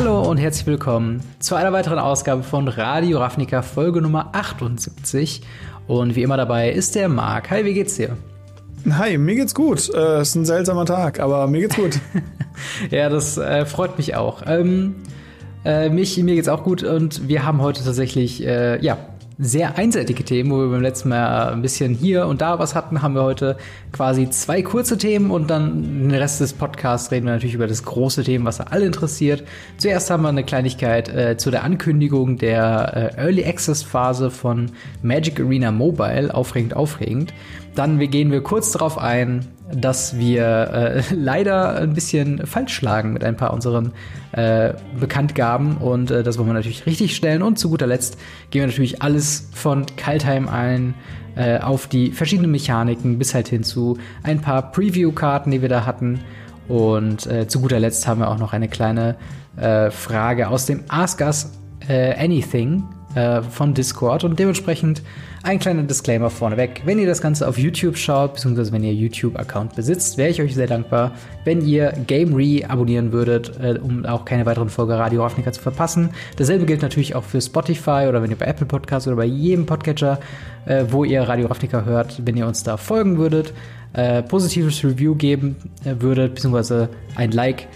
Hallo und herzlich willkommen zu einer weiteren Ausgabe von Radio Ravnica Folge Nummer 78. Und wie immer dabei ist der Marc. Hi, wie geht's dir? Hi, mir geht's gut. Es äh, ist ein seltsamer Tag, aber mir geht's gut. ja, das äh, freut mich auch. Ähm, äh, mich, mir geht's auch gut und wir haben heute tatsächlich, äh, ja, sehr einseitige Themen, wo wir beim letzten Mal ein bisschen hier und da was hatten, haben wir heute quasi zwei kurze Themen und dann den Rest des Podcasts reden wir natürlich über das große Thema, was alle interessiert. Zuerst haben wir eine Kleinigkeit äh, zu der Ankündigung der äh, Early Access Phase von Magic Arena Mobile, aufregend, aufregend. Dann gehen wir kurz darauf ein, dass wir äh, leider ein bisschen falsch schlagen mit ein paar unseren äh, Bekanntgaben und äh, das wollen wir natürlich richtig stellen. Und zu guter Letzt gehen wir natürlich alles von Kaltheim ein äh, auf die verschiedenen Mechaniken bis halt hin zu ein paar Preview-Karten, die wir da hatten. Und äh, zu guter Letzt haben wir auch noch eine kleine äh, Frage aus dem Ask Us Anything von Discord und dementsprechend ein kleiner Disclaimer vorneweg. Wenn ihr das Ganze auf YouTube schaut, beziehungsweise wenn ihr YouTube-Account besitzt, wäre ich euch sehr dankbar, wenn ihr Gamery abonnieren würdet, äh, um auch keine weiteren Folge Radio Ravnica zu verpassen. Dasselbe gilt natürlich auch für Spotify oder wenn ihr bei Apple Podcasts oder bei jedem Podcatcher, äh, wo ihr Radio Ravnica hört, wenn ihr uns da folgen würdet, äh, positives Review geben äh, würdet, beziehungsweise ein Like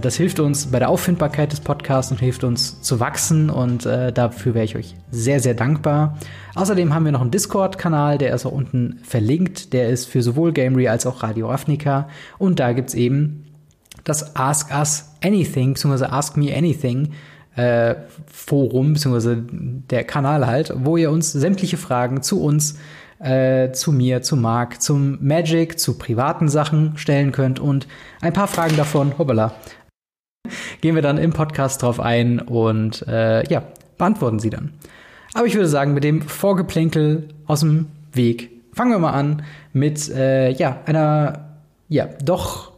das hilft uns bei der Auffindbarkeit des Podcasts und hilft uns zu wachsen und äh, dafür wäre ich euch sehr, sehr dankbar. Außerdem haben wir noch einen Discord-Kanal, der ist auch unten verlinkt. Der ist für sowohl Gamery als auch Radio Ravnica und da gibt es eben das Ask Us Anything, beziehungsweise Ask Me Anything äh, Forum, beziehungsweise der Kanal halt, wo ihr uns sämtliche Fragen zu uns äh, zu mir, zu Marc, zum Magic, zu privaten Sachen stellen könnt und ein paar Fragen davon, hoppala, gehen wir dann im Podcast drauf ein und äh, ja, beantworten sie dann. Aber ich würde sagen, mit dem Vorgeplänkel aus dem Weg fangen wir mal an mit äh, ja einer ja doch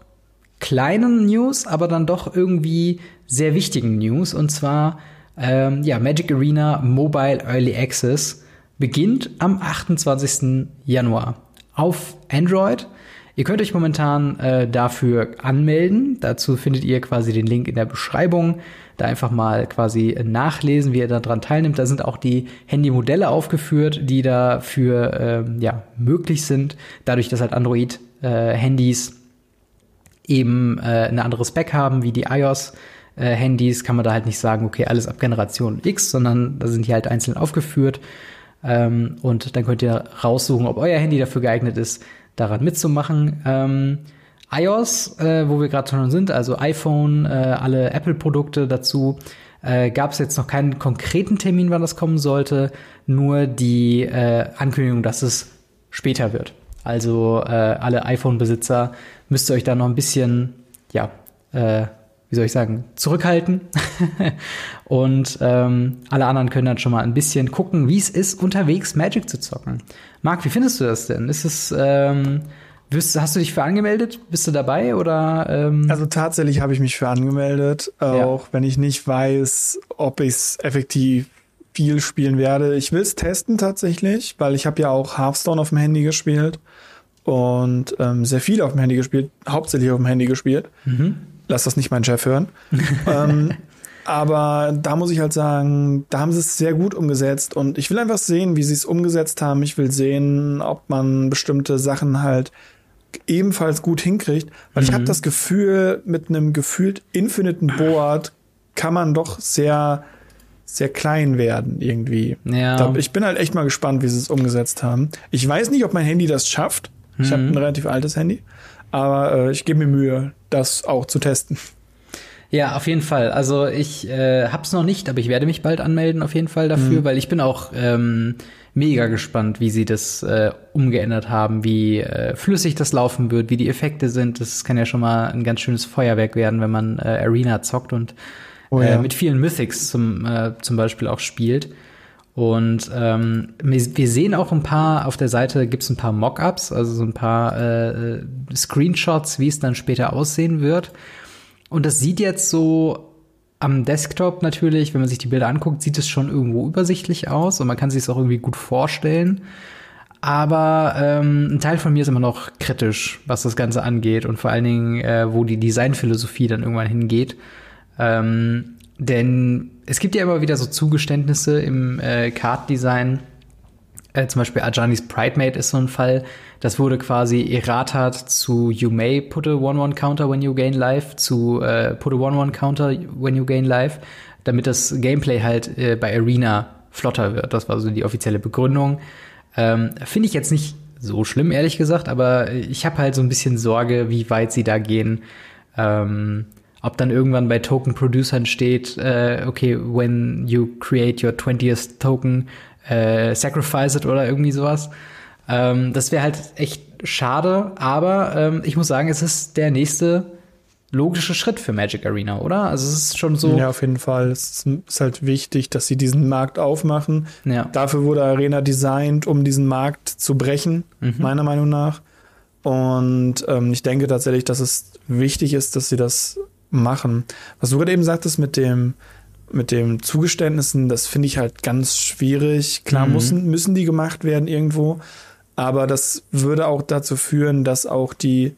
kleinen News, aber dann doch irgendwie sehr wichtigen News und zwar ähm, ja Magic Arena Mobile Early Access beginnt am 28. Januar auf Android. Ihr könnt euch momentan äh, dafür anmelden. Dazu findet ihr quasi den Link in der Beschreibung. Da einfach mal quasi nachlesen, wie ihr daran teilnimmt. Da sind auch die Handymodelle aufgeführt, die dafür ähm, ja, möglich sind. Dadurch, dass halt Android-Handys äh, eben äh, ein anderes Spec haben wie die iOS. Äh, Handys kann man da halt nicht sagen, okay, alles ab Generation X, sondern da sind die halt einzeln aufgeführt. Ähm, und dann könnt ihr raussuchen, ob euer Handy dafür geeignet ist, daran mitzumachen. Ähm, iOS, äh, wo wir gerade schon sind, also iPhone, äh, alle Apple-Produkte dazu, äh, gab es jetzt noch keinen konkreten Termin, wann das kommen sollte, nur die äh, Ankündigung, dass es später wird. Also äh, alle iPhone-Besitzer müsst ihr euch da noch ein bisschen, ja, äh, wie soll ich sagen, zurückhalten. und ähm, alle anderen können dann schon mal ein bisschen gucken, wie es ist, unterwegs Magic zu zocken. Marc, wie findest du das denn? Ist es, ähm, wirst, hast du dich für angemeldet? Bist du dabei oder? Ähm? Also tatsächlich habe ich mich für angemeldet, auch ja. wenn ich nicht weiß, ob ich es effektiv viel spielen werde. Ich will es testen tatsächlich, weil ich habe ja auch Hearthstone auf dem Handy gespielt und ähm, sehr viel auf dem Handy gespielt, hauptsächlich auf dem Handy gespielt. Mhm lass das nicht mein Chef hören. ähm, aber da muss ich halt sagen, da haben sie es sehr gut umgesetzt und ich will einfach sehen, wie sie es umgesetzt haben. Ich will sehen, ob man bestimmte Sachen halt ebenfalls gut hinkriegt, weil mhm. ich habe das Gefühl, mit einem gefühlt infiniten Board kann man doch sehr sehr klein werden irgendwie. Ja. ich bin halt echt mal gespannt, wie sie es umgesetzt haben. Ich weiß nicht, ob mein Handy das schafft. Ich mhm. habe ein relativ altes Handy. Aber äh, ich gebe mir Mühe, das auch zu testen. Ja, auf jeden Fall. Also ich äh, hab's noch nicht, aber ich werde mich bald anmelden auf jeden Fall dafür, mhm. weil ich bin auch ähm, mega gespannt, wie sie das äh, umgeändert haben, wie äh, flüssig das laufen wird, wie die Effekte sind. Das kann ja schon mal ein ganz schönes Feuerwerk werden, wenn man äh, Arena zockt und oh, ja. äh, mit vielen Mythics zum, äh, zum Beispiel auch spielt. Und ähm, wir sehen auch ein paar, auf der Seite gibt es ein paar Mockups, also so ein paar äh, Screenshots, wie es dann später aussehen wird. Und das sieht jetzt so am Desktop natürlich, wenn man sich die Bilder anguckt, sieht es schon irgendwo übersichtlich aus und man kann sich es auch irgendwie gut vorstellen. Aber ähm, ein Teil von mir ist immer noch kritisch, was das Ganze angeht und vor allen Dingen, äh, wo die Designphilosophie dann irgendwann hingeht. Ähm, denn es gibt ja immer wieder so Zugeständnisse im äh, Card-Design. Äh, zum Beispiel Ajanis Pridemate ist so ein Fall. Das wurde quasi erratet zu You may put a 1-1 Counter when you gain life zu äh, put a 1-1 Counter when you gain life, damit das Gameplay halt äh, bei Arena flotter wird. Das war so die offizielle Begründung. Ähm, Finde ich jetzt nicht so schlimm, ehrlich gesagt, aber ich habe halt so ein bisschen Sorge, wie weit sie da gehen. Ähm, ob dann irgendwann bei Token Producern steht, äh, okay, when you create your 20th Token, äh, sacrifice it oder irgendwie sowas. Ähm, das wäre halt echt schade, aber ähm, ich muss sagen, es ist der nächste logische Schritt für Magic Arena, oder? Also es ist schon so. Ja, auf jeden Fall. Es ist halt wichtig, dass sie diesen Markt aufmachen. Ja. Dafür wurde Arena designt, um diesen Markt zu brechen, mhm. meiner Meinung nach. Und ähm, ich denke tatsächlich, dass es wichtig ist, dass sie das machen. Was du gerade eben sagtest mit dem, mit dem Zugeständnissen, das finde ich halt ganz schwierig. Klar mhm. müssen, müssen die gemacht werden irgendwo, aber das würde auch dazu führen, dass auch die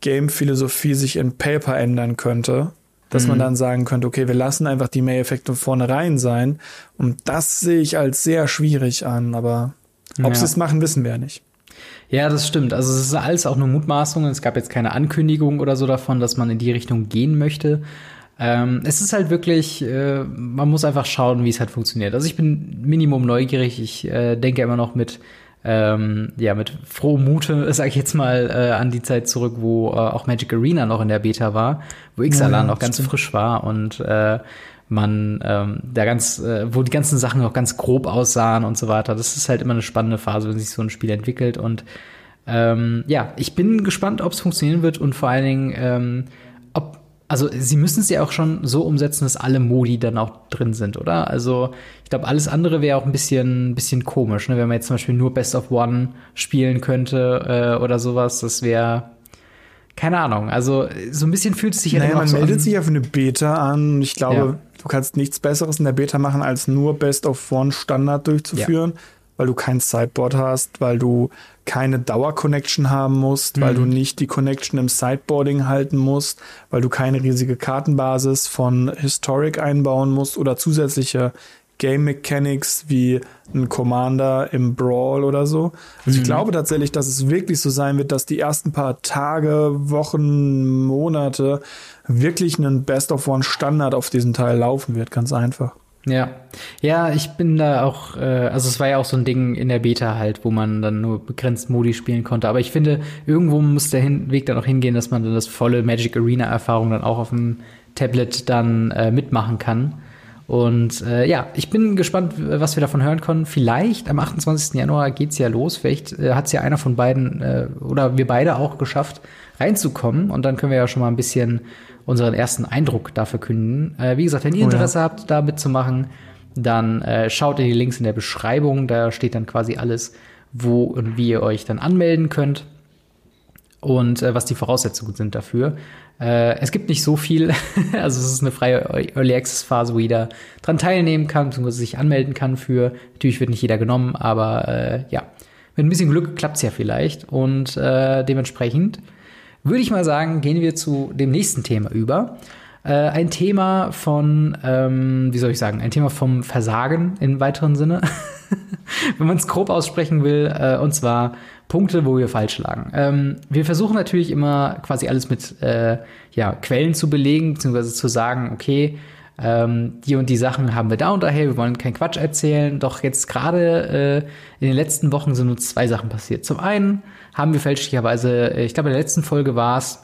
Game-Philosophie sich in Paper ändern könnte. Dass mhm. man dann sagen könnte, okay, wir lassen einfach die May-Effekte vorne rein sein. Und das sehe ich als sehr schwierig an, aber ob ja. sie es machen, wissen wir ja nicht. Ja, das stimmt. Also es ist alles auch nur Mutmaßung. Es gab jetzt keine Ankündigung oder so davon, dass man in die Richtung gehen möchte. Ähm, es ist halt wirklich, äh, man muss einfach schauen, wie es halt funktioniert. Also ich bin Minimum neugierig. Ich äh, denke immer noch mit, ähm, ja, mit frohem Mute, sag ich jetzt mal, äh, an die Zeit zurück, wo äh, auch Magic Arena noch in der Beta war, wo Xalan ja, noch ganz stimmt. frisch war und äh, man ähm, da ganz, äh, wo die ganzen Sachen auch ganz grob aussahen und so weiter. Das ist halt immer eine spannende Phase, wenn sich so ein Spiel entwickelt. Und ähm, ja, ich bin gespannt, ob es funktionieren wird und vor allen Dingen, ähm, ob, also sie müssen es ja auch schon so umsetzen, dass alle Modi dann auch drin sind, oder? Also ich glaube, alles andere wäre auch ein bisschen, bisschen komisch, ne? wenn man jetzt zum Beispiel nur Best of One spielen könnte äh, oder sowas. Das wäre keine Ahnung. Also so ein bisschen fühlt es sich naja, ja man so meldet sich auf eine Beta an. Ich glaube, ja. Du kannst nichts Besseres in der Beta machen, als nur Best of One Standard durchzuführen, ja. weil du kein Sideboard hast, weil du keine Dauer-Connection haben musst, mhm. weil du nicht die Connection im Sideboarding halten musst, weil du keine riesige Kartenbasis von Historic einbauen musst oder zusätzliche Game Mechanics wie ein Commander im Brawl oder so. Also mhm. ich glaube tatsächlich, dass es wirklich so sein wird, dass die ersten paar Tage, Wochen, Monate wirklich einen Best of One Standard auf diesem Teil laufen wird, ganz einfach. Ja, ja, ich bin da auch, äh, also es war ja auch so ein Ding in der Beta halt, wo man dann nur begrenzt Modi spielen konnte. Aber ich finde, irgendwo muss der Hin Weg dann auch hingehen, dass man dann das volle Magic Arena Erfahrung dann auch auf dem Tablet dann äh, mitmachen kann. Und äh, ja, ich bin gespannt, was wir davon hören können. Vielleicht am 28. Januar geht's ja los. Vielleicht äh, hat's ja einer von beiden äh, oder wir beide auch geschafft, reinzukommen. Und dann können wir ja schon mal ein bisschen unseren ersten Eindruck dafür künden. Äh, wie gesagt, wenn ihr Interesse oh ja. habt, da mitzumachen, dann äh, schaut in die Links in der Beschreibung. Da steht dann quasi alles, wo und wie ihr euch dann anmelden könnt und äh, was die Voraussetzungen sind dafür. Äh, es gibt nicht so viel, also es ist eine freie Early Access Phase, wo jeder dran teilnehmen kann, beziehungsweise sich anmelden kann für. Natürlich wird nicht jeder genommen, aber äh, ja, mit ein bisschen Glück klappt's ja vielleicht und äh, dementsprechend würde ich mal sagen, gehen wir zu dem nächsten Thema über. Äh, ein Thema von, ähm, wie soll ich sagen, ein Thema vom Versagen im weiteren Sinne, wenn man es grob aussprechen will, äh, und zwar Punkte, wo wir falsch lagen. Ähm, wir versuchen natürlich immer quasi alles mit äh, ja, Quellen zu belegen, beziehungsweise zu sagen, okay, ähm, die und die Sachen haben wir da und daher, wir wollen keinen Quatsch erzählen. Doch jetzt gerade äh, in den letzten Wochen sind nur zwei Sachen passiert. Zum einen haben wir fälschlicherweise, äh, ich glaube in der letzten Folge war es,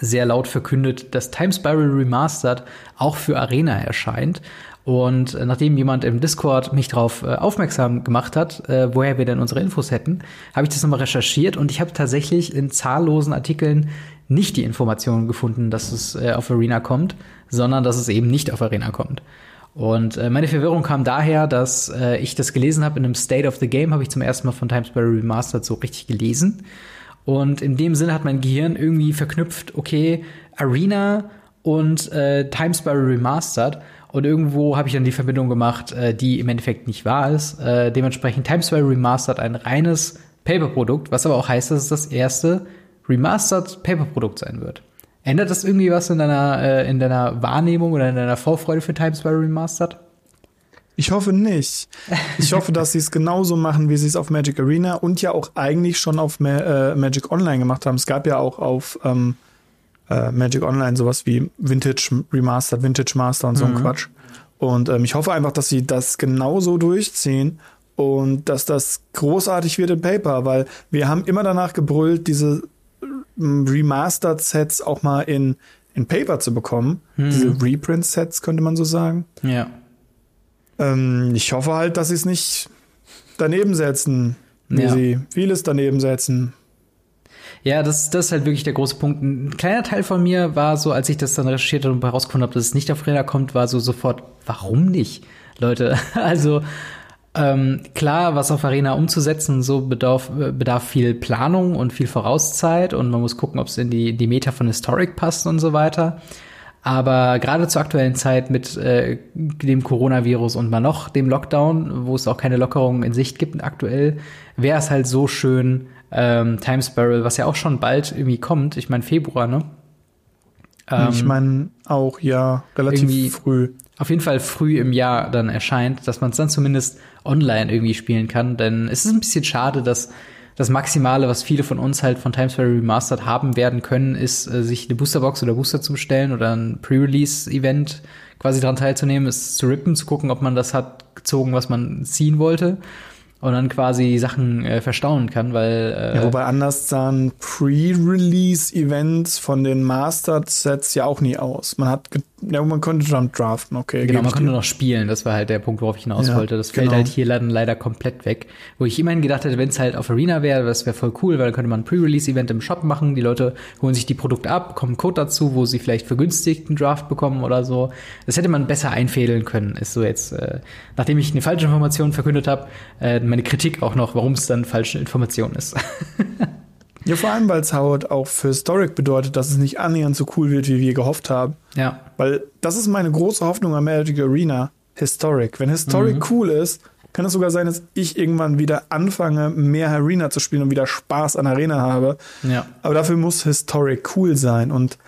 sehr laut verkündet, dass Time Spiral Remastered auch für Arena erscheint. Und äh, nachdem jemand im Discord mich darauf äh, aufmerksam gemacht hat, äh, woher wir denn unsere Infos hätten, habe ich das nochmal recherchiert und ich habe tatsächlich in zahllosen Artikeln nicht die Informationen gefunden, dass es äh, auf Arena kommt, sondern dass es eben nicht auf Arena kommt. Und äh, meine Verwirrung kam daher, dass ich das gelesen habe in einem State of the Game, habe ich zum ersten Mal von Time Spiral Remastered so richtig gelesen. Und in dem Sinne hat mein Gehirn irgendwie verknüpft, okay, Arena und äh, Time Spiral Remastered. Und irgendwo habe ich dann die Verbindung gemacht, äh, die im Endeffekt nicht wahr ist. Äh, dementsprechend Time Remastered ein reines Paper-Produkt, was aber auch heißt, dass es das erste Remastered Paper-Produkt sein wird. Ändert das irgendwie was in deiner, äh, in deiner Wahrnehmung oder in deiner Vorfreude für Sparrow Remastered? Ich hoffe nicht. Ich hoffe, dass sie es genauso machen, wie sie es auf Magic Arena und ja auch eigentlich schon auf Ma äh, Magic Online gemacht haben. Es gab ja auch auf ähm, äh, Magic Online sowas wie Vintage Remastered, Vintage Master und so mhm. ein Quatsch. Und ähm, ich hoffe einfach, dass sie das genauso durchziehen und dass das großartig wird im Paper, weil wir haben immer danach gebrüllt, diese ähm, Remastered Sets auch mal in, in Paper zu bekommen. Mhm. Diese Reprint Sets könnte man so sagen. Ja. Ähm, ich hoffe halt, dass sie es nicht daneben setzen, wie ja. sie vieles daneben setzen. Ja, das, das ist halt wirklich der große Punkt. Ein kleiner Teil von mir war so, als ich das dann recherchiert und herausgefunden habe, dass es nicht auf Räder kommt, war so sofort, warum nicht, Leute? Also ähm, klar, was auf Arena umzusetzen, so bedarf, bedarf viel Planung und viel Vorauszeit und man muss gucken, ob es in die, die Meta von Historic passt und so weiter. Aber gerade zur aktuellen Zeit mit äh, dem Coronavirus und mal noch dem Lockdown, wo es auch keine Lockerungen in Sicht gibt aktuell, wäre es halt so schön, ähm, Time Spiral, was ja auch schon bald irgendwie kommt, ich meine Februar, ne? Ähm, ich meine auch ja relativ früh. Auf jeden Fall früh im Jahr dann erscheint, dass man es dann zumindest online irgendwie spielen kann. Denn es ist ein bisschen schade, dass das Maximale, was viele von uns halt von Times Square Remastered haben werden können, ist, äh, sich eine Boosterbox oder Booster zu bestellen oder ein Pre-Release-Event quasi daran teilzunehmen, es zu rippen, zu gucken, ob man das hat gezogen, was man ziehen wollte und dann quasi Sachen äh, verstauen kann, weil äh, ja, wobei anders sahen Pre-Release-Events von den Mastered-Sets ja auch nie aus. Man hat ja, man konnte dann draften, okay. Genau, man konnte noch spielen, das war halt der Punkt, worauf ich hinaus ja, wollte. Das fällt genau. halt hier dann leider komplett weg. Wo ich immerhin gedacht hätte, wenn es halt auf Arena wäre, das wäre voll cool, weil dann könnte man ein Pre-Release-Event im Shop machen, die Leute holen sich die Produkte ab, kommen Code dazu, wo sie vielleicht vergünstigten Draft bekommen oder so. Das hätte man besser einfädeln können, ist so jetzt, äh, nachdem ich eine falsche Information verkündet habe, äh, meine Kritik auch noch, warum es dann falsche Information ist. Ja, vor allem, weil es Howard auch für Historic bedeutet, dass es nicht annähernd so cool wird, wie wir gehofft haben. Ja. Weil das ist meine große Hoffnung am Magic Arena. Historic. Wenn Historic mhm. cool ist, kann es sogar sein, dass ich irgendwann wieder anfange, mehr Arena zu spielen und wieder Spaß an Arena habe. Ja. Aber dafür muss Historic cool sein und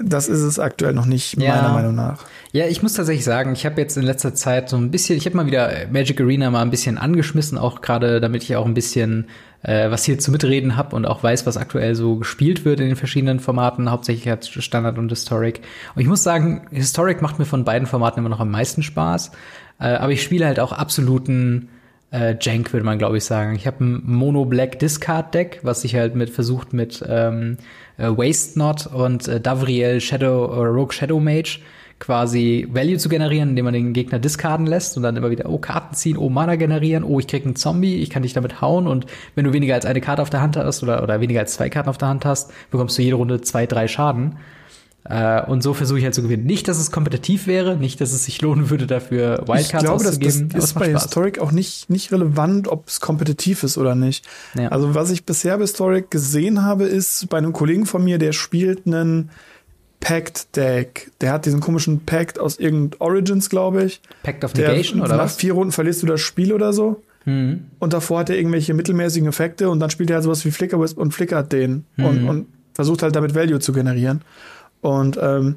das ist es aktuell noch nicht, ja. meiner Meinung nach. Ja, ich muss tatsächlich sagen, ich habe jetzt in letzter Zeit so ein bisschen, ich habe mal wieder Magic Arena mal ein bisschen angeschmissen, auch gerade damit ich auch ein bisschen äh, was hier zu mitreden habe und auch weiß, was aktuell so gespielt wird in den verschiedenen Formaten, hauptsächlich als Standard und Historic. Und ich muss sagen, Historic macht mir von beiden Formaten immer noch am meisten Spaß. Äh, aber ich spiele halt auch absoluten äh, Jank, würde man glaube ich sagen. Ich habe ein Mono Black Discard Deck, was sich halt mit versucht mit ähm, äh, Waste Not und äh, Davriel Shadow oder Rogue Shadow Mage quasi Value zu generieren, indem man den Gegner discarden lässt und dann immer wieder, oh, Karten ziehen, oh, Mana generieren, oh, ich krieg einen Zombie, ich kann dich damit hauen und wenn du weniger als eine Karte auf der Hand hast oder, oder weniger als zwei Karten auf der Hand hast, bekommst du jede Runde zwei, drei Schaden. Äh, und so versuche ich halt zu gewinnen. Nicht, dass es kompetitiv wäre, nicht, dass es sich lohnen würde, dafür Wildcards ich glaube, auszugeben. Das, das ist bei Spaß. Historic auch nicht, nicht relevant, ob es kompetitiv ist oder nicht. Ja. Also was ich bisher bei Historic gesehen habe, ist bei einem Kollegen von mir, der spielt einen Pact Deck. Der hat diesen komischen Pact aus irgendeinem Origins, glaube ich. Pact of Negation der, oder nach was? Nach vier Runden verlierst du das Spiel oder so. Mhm. Und davor hat er irgendwelche mittelmäßigen Effekte und dann spielt er halt sowas wie Flicker Wisp und flickert den mhm. und, und versucht halt damit Value zu generieren. Und ähm,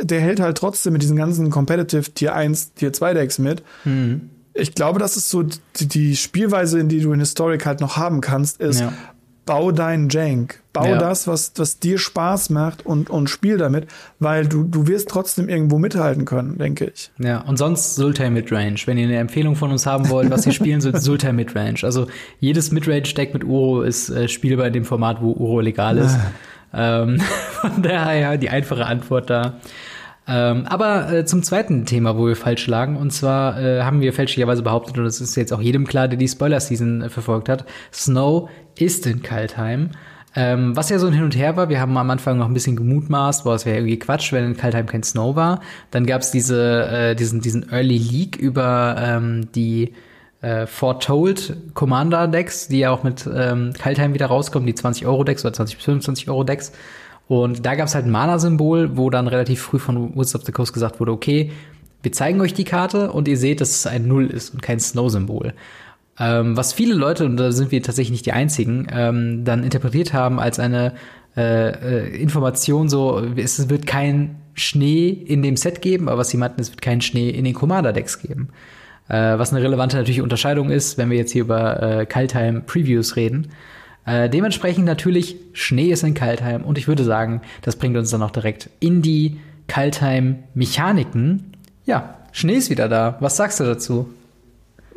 der hält halt trotzdem mit diesen ganzen Competitive Tier 1, Tier 2 Decks mit. Mhm. Ich glaube, das ist so die, die, Spielweise, in die du in Historic halt noch haben kannst, ist, ja bau deinen Jank. Bau ja. das, was, was dir Spaß macht und, und spiel damit, weil du, du wirst trotzdem irgendwo mithalten können, denke ich. Ja, und sonst Sultai Midrange. Wenn ihr eine Empfehlung von uns haben wollt, was ihr spielen sollt, Sultai Midrange. Also jedes Midrange-Deck mit Uro ist äh, spielbar in dem Format, wo Uro legal ist. Ähm, von daher die einfache Antwort da. Ähm, aber äh, zum zweiten Thema, wo wir falsch lagen, und zwar äh, haben wir fälschlicherweise behauptet, und das ist jetzt auch jedem klar, der die Spoiler-Season äh, verfolgt hat, Snow ist in Kaltheim. Ähm, was ja so ein Hin und Her war, wir haben am Anfang noch ein bisschen gemutmaßt, boah, es wäre irgendwie Quatsch, wenn in Kaltheim kein Snow war. Dann gab's diese, äh, diesen, diesen Early Leak über ähm, die äh, Foretold Commander Decks, die ja auch mit ähm, Kaltheim wieder rauskommen, die 20 Euro Decks oder 20 bis 25 Euro Decks. Und da gab es halt ein Mana-Symbol, wo dann relativ früh von Woods of the Coast gesagt wurde, okay, wir zeigen euch die Karte und ihr seht, dass es ein Null ist und kein Snow-Symbol. Ähm, was viele Leute, und da sind wir tatsächlich nicht die einzigen, ähm, dann interpretiert haben als eine äh, äh, Information so, es wird kein Schnee in dem Set geben, aber was sie meinten, es wird keinen Schnee in den Commander-Decks geben. Äh, was eine relevante natürlich Unterscheidung ist, wenn wir jetzt hier über äh, Kaltheim-Previews reden. Äh, dementsprechend natürlich, Schnee ist in Kaltheim und ich würde sagen, das bringt uns dann auch direkt in die Kaltheim-Mechaniken. Ja, Schnee ist wieder da. Was sagst du dazu?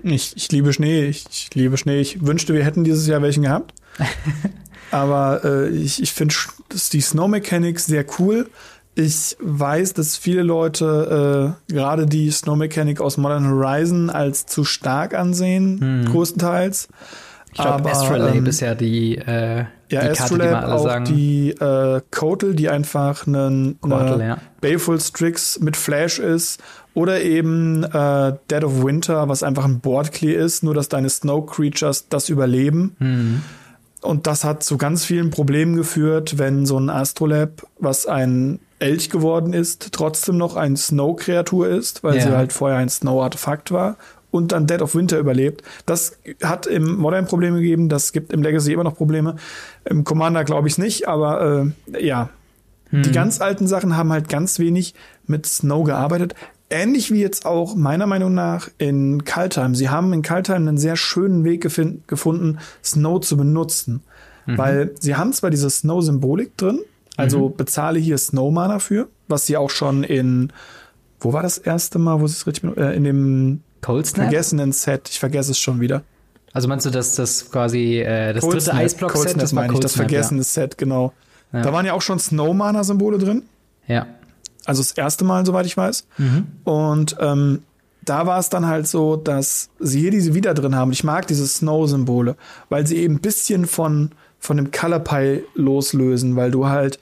Ich, ich liebe Schnee. Ich, ich liebe Schnee. Ich wünschte, wir hätten dieses Jahr welchen gehabt. Aber äh, ich, ich finde die Snow Mechanics sehr cool. Ich weiß, dass viele Leute äh, gerade die Snow Mechanic aus Modern Horizon als zu stark ansehen, hm. größtenteils. Ich glaube, Astrolabe ähm, ist ja die, äh, ja, die Karte, die mal alle auch sagen. die äh, Kotel, die einfach einen eine ja. Baleful Strix mit Flash ist. Oder eben äh, Dead of Winter, was einfach ein Boardclear ist, nur dass deine Snow Creatures das überleben. Mhm. Und das hat zu ganz vielen Problemen geführt, wenn so ein Astrolab, was ein Elch geworden ist, trotzdem noch ein Snow-Kreatur ist, weil ja. sie halt vorher ein Snow-Artefakt war und dann Dead of Winter überlebt. Das hat im Modern Probleme gegeben, das gibt im Legacy immer noch Probleme. Im Commander glaube ich es nicht, aber äh, ja. Hm. Die ganz alten Sachen haben halt ganz wenig mit Snow gearbeitet. Ähnlich wie jetzt auch meiner Meinung nach in Kaltheim. Sie haben in Kaltheim einen sehr schönen Weg gefunden, Snow zu benutzen. Mhm. Weil sie haben zwar diese Snow-Symbolik drin, also mhm. bezahle hier Snow Mana für, was sie auch schon in, wo war das erste Mal, wo sie es richtig, äh, in dem Cold Snap? vergessenen Set, ich vergesse es schon wieder. Also meinst du, dass das quasi äh, das Cold dritte Eisblock-Set, das meine ich, das vergessene ja. Set, genau. Ja. Da waren ja auch schon Snow Mana-Symbole drin. Ja. Also das erste Mal, soweit ich weiß. Mhm. Und ähm, da war es dann halt so, dass sie hier diese wieder drin haben. Ich mag diese Snow-Symbole, weil sie eben ein bisschen von, von dem Color Pie loslösen, weil du halt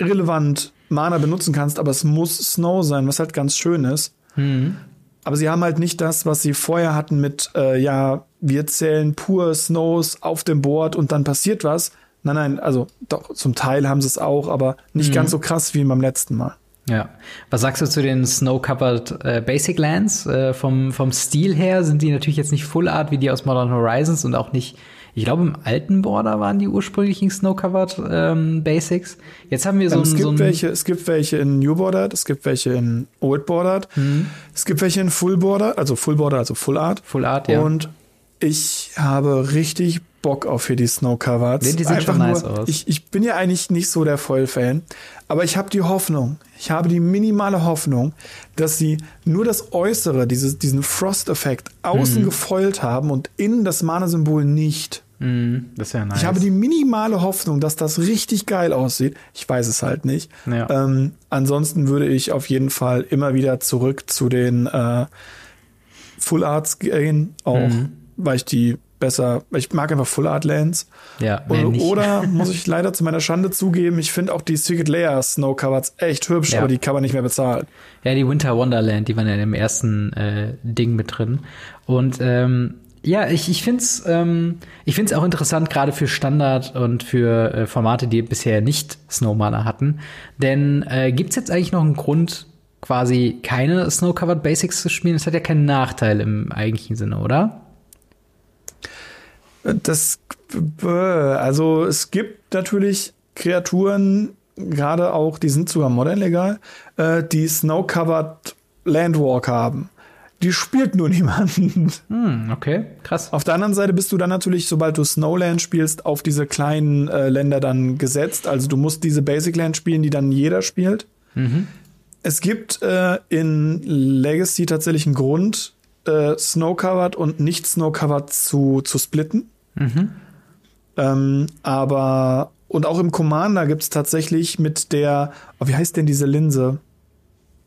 relevant Mana benutzen kannst, aber es muss Snow sein, was halt ganz schön ist. Mhm. Aber sie haben halt nicht das, was sie vorher hatten mit, äh, ja, wir zählen pur Snows auf dem Board und dann passiert was, Nein, nein, also doch, zum Teil haben sie es auch, aber nicht mhm. ganz so krass wie beim letzten Mal. Ja. Was sagst du zu den Snow-Covered äh, Basic Lands? Äh, vom, vom Stil her sind die natürlich jetzt nicht Full Art wie die aus Modern Horizons und auch nicht, ich glaube, im alten Border waren die ursprünglichen Snow-Covered ähm, Basics. Jetzt haben wir so, ähm, es ein, gibt so welche, Es gibt welche in New Border, es gibt welche in Old Border, mhm. es gibt welche in Full Border, also Full Border, also Full Art. Full Art, ja. Und ich habe richtig Bock auf hier die Snow Coverts. Nee, die sehen Einfach schon nice nur, aus. Ich, ich bin ja eigentlich nicht so der Vollfan, aber ich habe die Hoffnung, ich habe die minimale Hoffnung, dass sie nur das Äußere, dieses, diesen Frost-Effekt außen mhm. gefoilt haben und innen das Mana-Symbol nicht. Mhm, das wäre nice. Ich habe die minimale Hoffnung, dass das richtig geil aussieht. Ich weiß es halt nicht. Ja. Ähm, ansonsten würde ich auf jeden Fall immer wieder zurück zu den äh, Full Arts gehen, auch mhm. weil ich die besser. Ich mag einfach Full Art Lands. Ja, oder, oder muss ich leider zu meiner Schande zugeben, ich finde auch die Secret Layer Snow Covers echt hübsch, ja. aber die kann man nicht mehr bezahlen. Ja, die Winter Wonderland, die waren ja im ersten äh, Ding mit drin. Und ähm, ja, ich, ich finde es ähm, ich find's auch interessant, gerade für Standard und für äh, Formate, die bisher nicht Snowmaner hatten. Denn äh, gibt es jetzt eigentlich noch einen Grund, quasi keine Snow-Covered Basics zu spielen? Das hat ja keinen Nachteil im eigentlichen Sinne, oder? Das, also es gibt natürlich Kreaturen, gerade auch, die sind sogar modern legal, äh, die Snow-Covered Landwalk haben. Die spielt nur niemanden. Hm, okay, krass. Auf der anderen Seite bist du dann natürlich, sobald du Snowland spielst, auf diese kleinen äh, Länder dann gesetzt. Also du musst diese Basic Land spielen, die dann jeder spielt. Mhm. Es gibt äh, in Legacy tatsächlich einen Grund, äh, Snow-Covered und nicht Snow-Covered zu, zu splitten. Mhm. Ähm, aber, und auch im Commander gibt es tatsächlich mit der, oh, wie heißt denn diese Linse?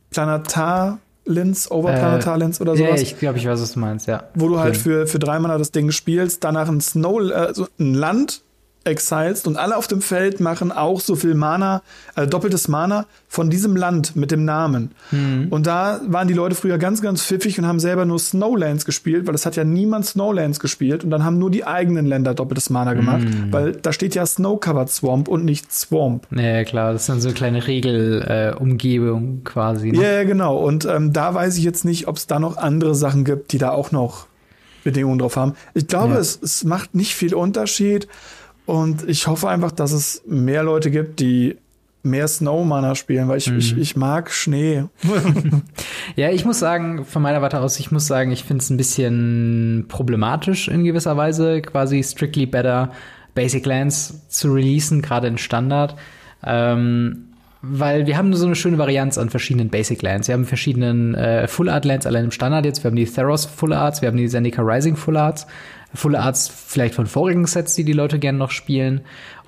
Planetar Lens, Overplanetar Lens äh, oder sowas. Ja, ich glaube, ich weiß, was du meinst, ja. Wo du halt für, für drei Mana das Ding spielst, danach ein Snow, äh, ein Land exilst und alle auf dem Feld machen auch so viel Mana, äh, doppeltes Mana von diesem Land mit dem Namen. Mhm. Und da waren die Leute früher ganz, ganz pfiffig und haben selber nur Snowlands gespielt, weil es hat ja niemand Snowlands gespielt und dann haben nur die eigenen Länder doppeltes Mana gemacht, mhm. weil da steht ja Snow-Covered Swamp und nicht Swamp. Ja, klar, das ist dann so eine kleine Regelumgebung äh, quasi. Ne? Ja, genau. Und ähm, da weiß ich jetzt nicht, ob es da noch andere Sachen gibt, die da auch noch Bedingungen drauf haben. Ich glaube, ja. es, es macht nicht viel Unterschied Und ich hoffe einfach, dass es mehr Leute gibt, die mehr Snowmanner spielen, weil ich, mhm. ich, ich mag Schnee. ja, ich muss sagen, von meiner Warte aus, ich muss sagen, ich finde es ein bisschen problematisch in gewisser Weise, quasi Strictly Better Basic Lands zu releasen, gerade in Standard. Ähm, weil wir haben nur so eine schöne Varianz an verschiedenen Basic Lands. Wir haben verschiedenen äh, Full Art Lands allein im Standard jetzt. Wir haben die Theros Full Arts, wir haben die Zendika Rising Full Arts. Full Arts vielleicht von vorigen Sets, die die Leute gerne noch spielen.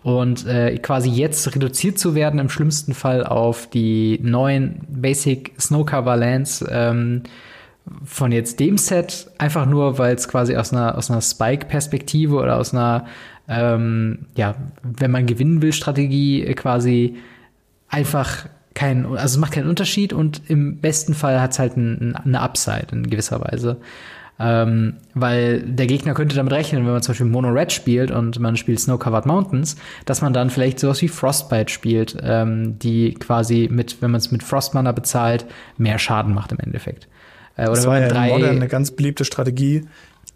Und äh, quasi jetzt reduziert zu werden, im schlimmsten Fall auf die neuen Basic Snowcover Lands ähm, von jetzt dem Set, einfach nur, weil es quasi aus einer, aus einer Spike-Perspektive oder aus einer, ähm, ja, wenn man gewinnen will, Strategie quasi einfach kein, also es macht keinen Unterschied und im besten Fall hat es halt ein, eine Upside in gewisser Weise. Ähm, weil der Gegner könnte damit rechnen, wenn man zum Beispiel Mono Red spielt und man spielt Snow Covered Mountains, dass man dann vielleicht sowas wie Frostbite spielt, ähm, die quasi mit, wenn man es mit Frostmana bezahlt, mehr Schaden macht im Endeffekt. Äh, oder das war ja drei Modern eine ganz beliebte Strategie,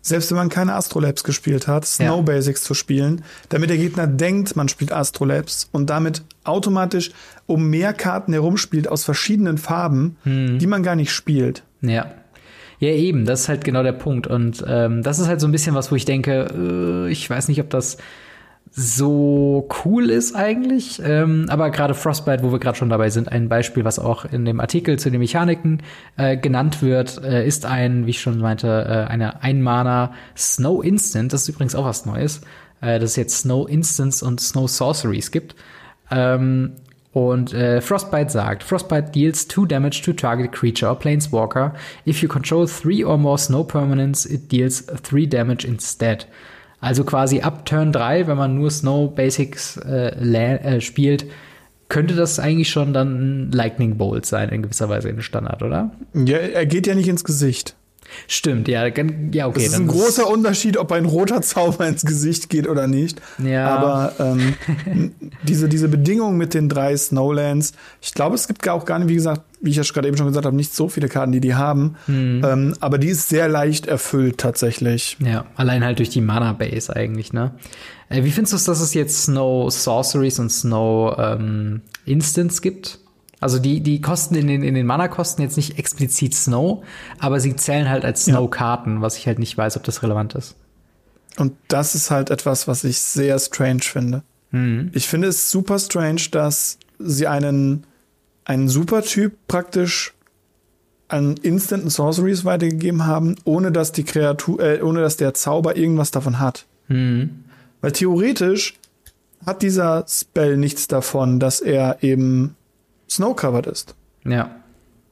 selbst wenn man keine Astrolabs gespielt hat, Snow ja. Basics zu spielen, damit der Gegner denkt, man spielt Astrolabs und damit automatisch um mehr Karten herumspielt aus verschiedenen Farben, hm. die man gar nicht spielt. Ja. Ja, eben, das ist halt genau der Punkt. Und ähm, das ist halt so ein bisschen was, wo ich denke, äh, ich weiß nicht, ob das so cool ist eigentlich. Ähm, aber gerade Frostbite, wo wir gerade schon dabei sind, ein Beispiel, was auch in dem Artikel zu den Mechaniken äh, genannt wird, äh, ist ein, wie ich schon meinte, äh, eine Einmana Snow Instant. Das ist übrigens auch was Neues, äh, dass es jetzt Snow Instants und Snow Sorceries gibt. Ähm, und äh, Frostbite sagt, Frostbite deals 2 damage to target creature or planeswalker. If you control 3 or more snow permanents, it deals 3 damage instead. Also quasi ab Turn 3, wenn man nur Snow Basics äh, äh, spielt, könnte das eigentlich schon dann ein Lightning Bolt sein, in gewisser Weise in Standard, oder? Ja, er geht ja nicht ins Gesicht. Stimmt, ja, ja, okay. Das ist ein großer Unterschied, ob ein roter Zauber ins Gesicht geht oder nicht. Ja. Aber ähm, diese, diese Bedingung mit den drei Snowlands, ich glaube, es gibt auch gar nicht, wie gesagt, wie ich ja gerade eben schon gesagt habe, nicht so viele Karten, die die haben. Hm. Ähm, aber die ist sehr leicht erfüllt tatsächlich. Ja, allein halt durch die Mana Base eigentlich, ne? Äh, wie findest du es, dass es jetzt Snow Sorceries und Snow ähm, Instants gibt? Also die, die kosten in den, in den Mana-Kosten jetzt nicht explizit Snow, aber sie zählen halt als Snow-Karten, ja. was ich halt nicht weiß, ob das relevant ist. Und das ist halt etwas, was ich sehr strange finde. Mhm. Ich finde es super strange, dass sie einen, einen Supertyp praktisch an Instant Sorceries weitergegeben haben, ohne dass die Kreatur, äh, ohne dass der Zauber irgendwas davon hat. Mhm. Weil theoretisch hat dieser Spell nichts davon, dass er eben snow-covered ist. Ja.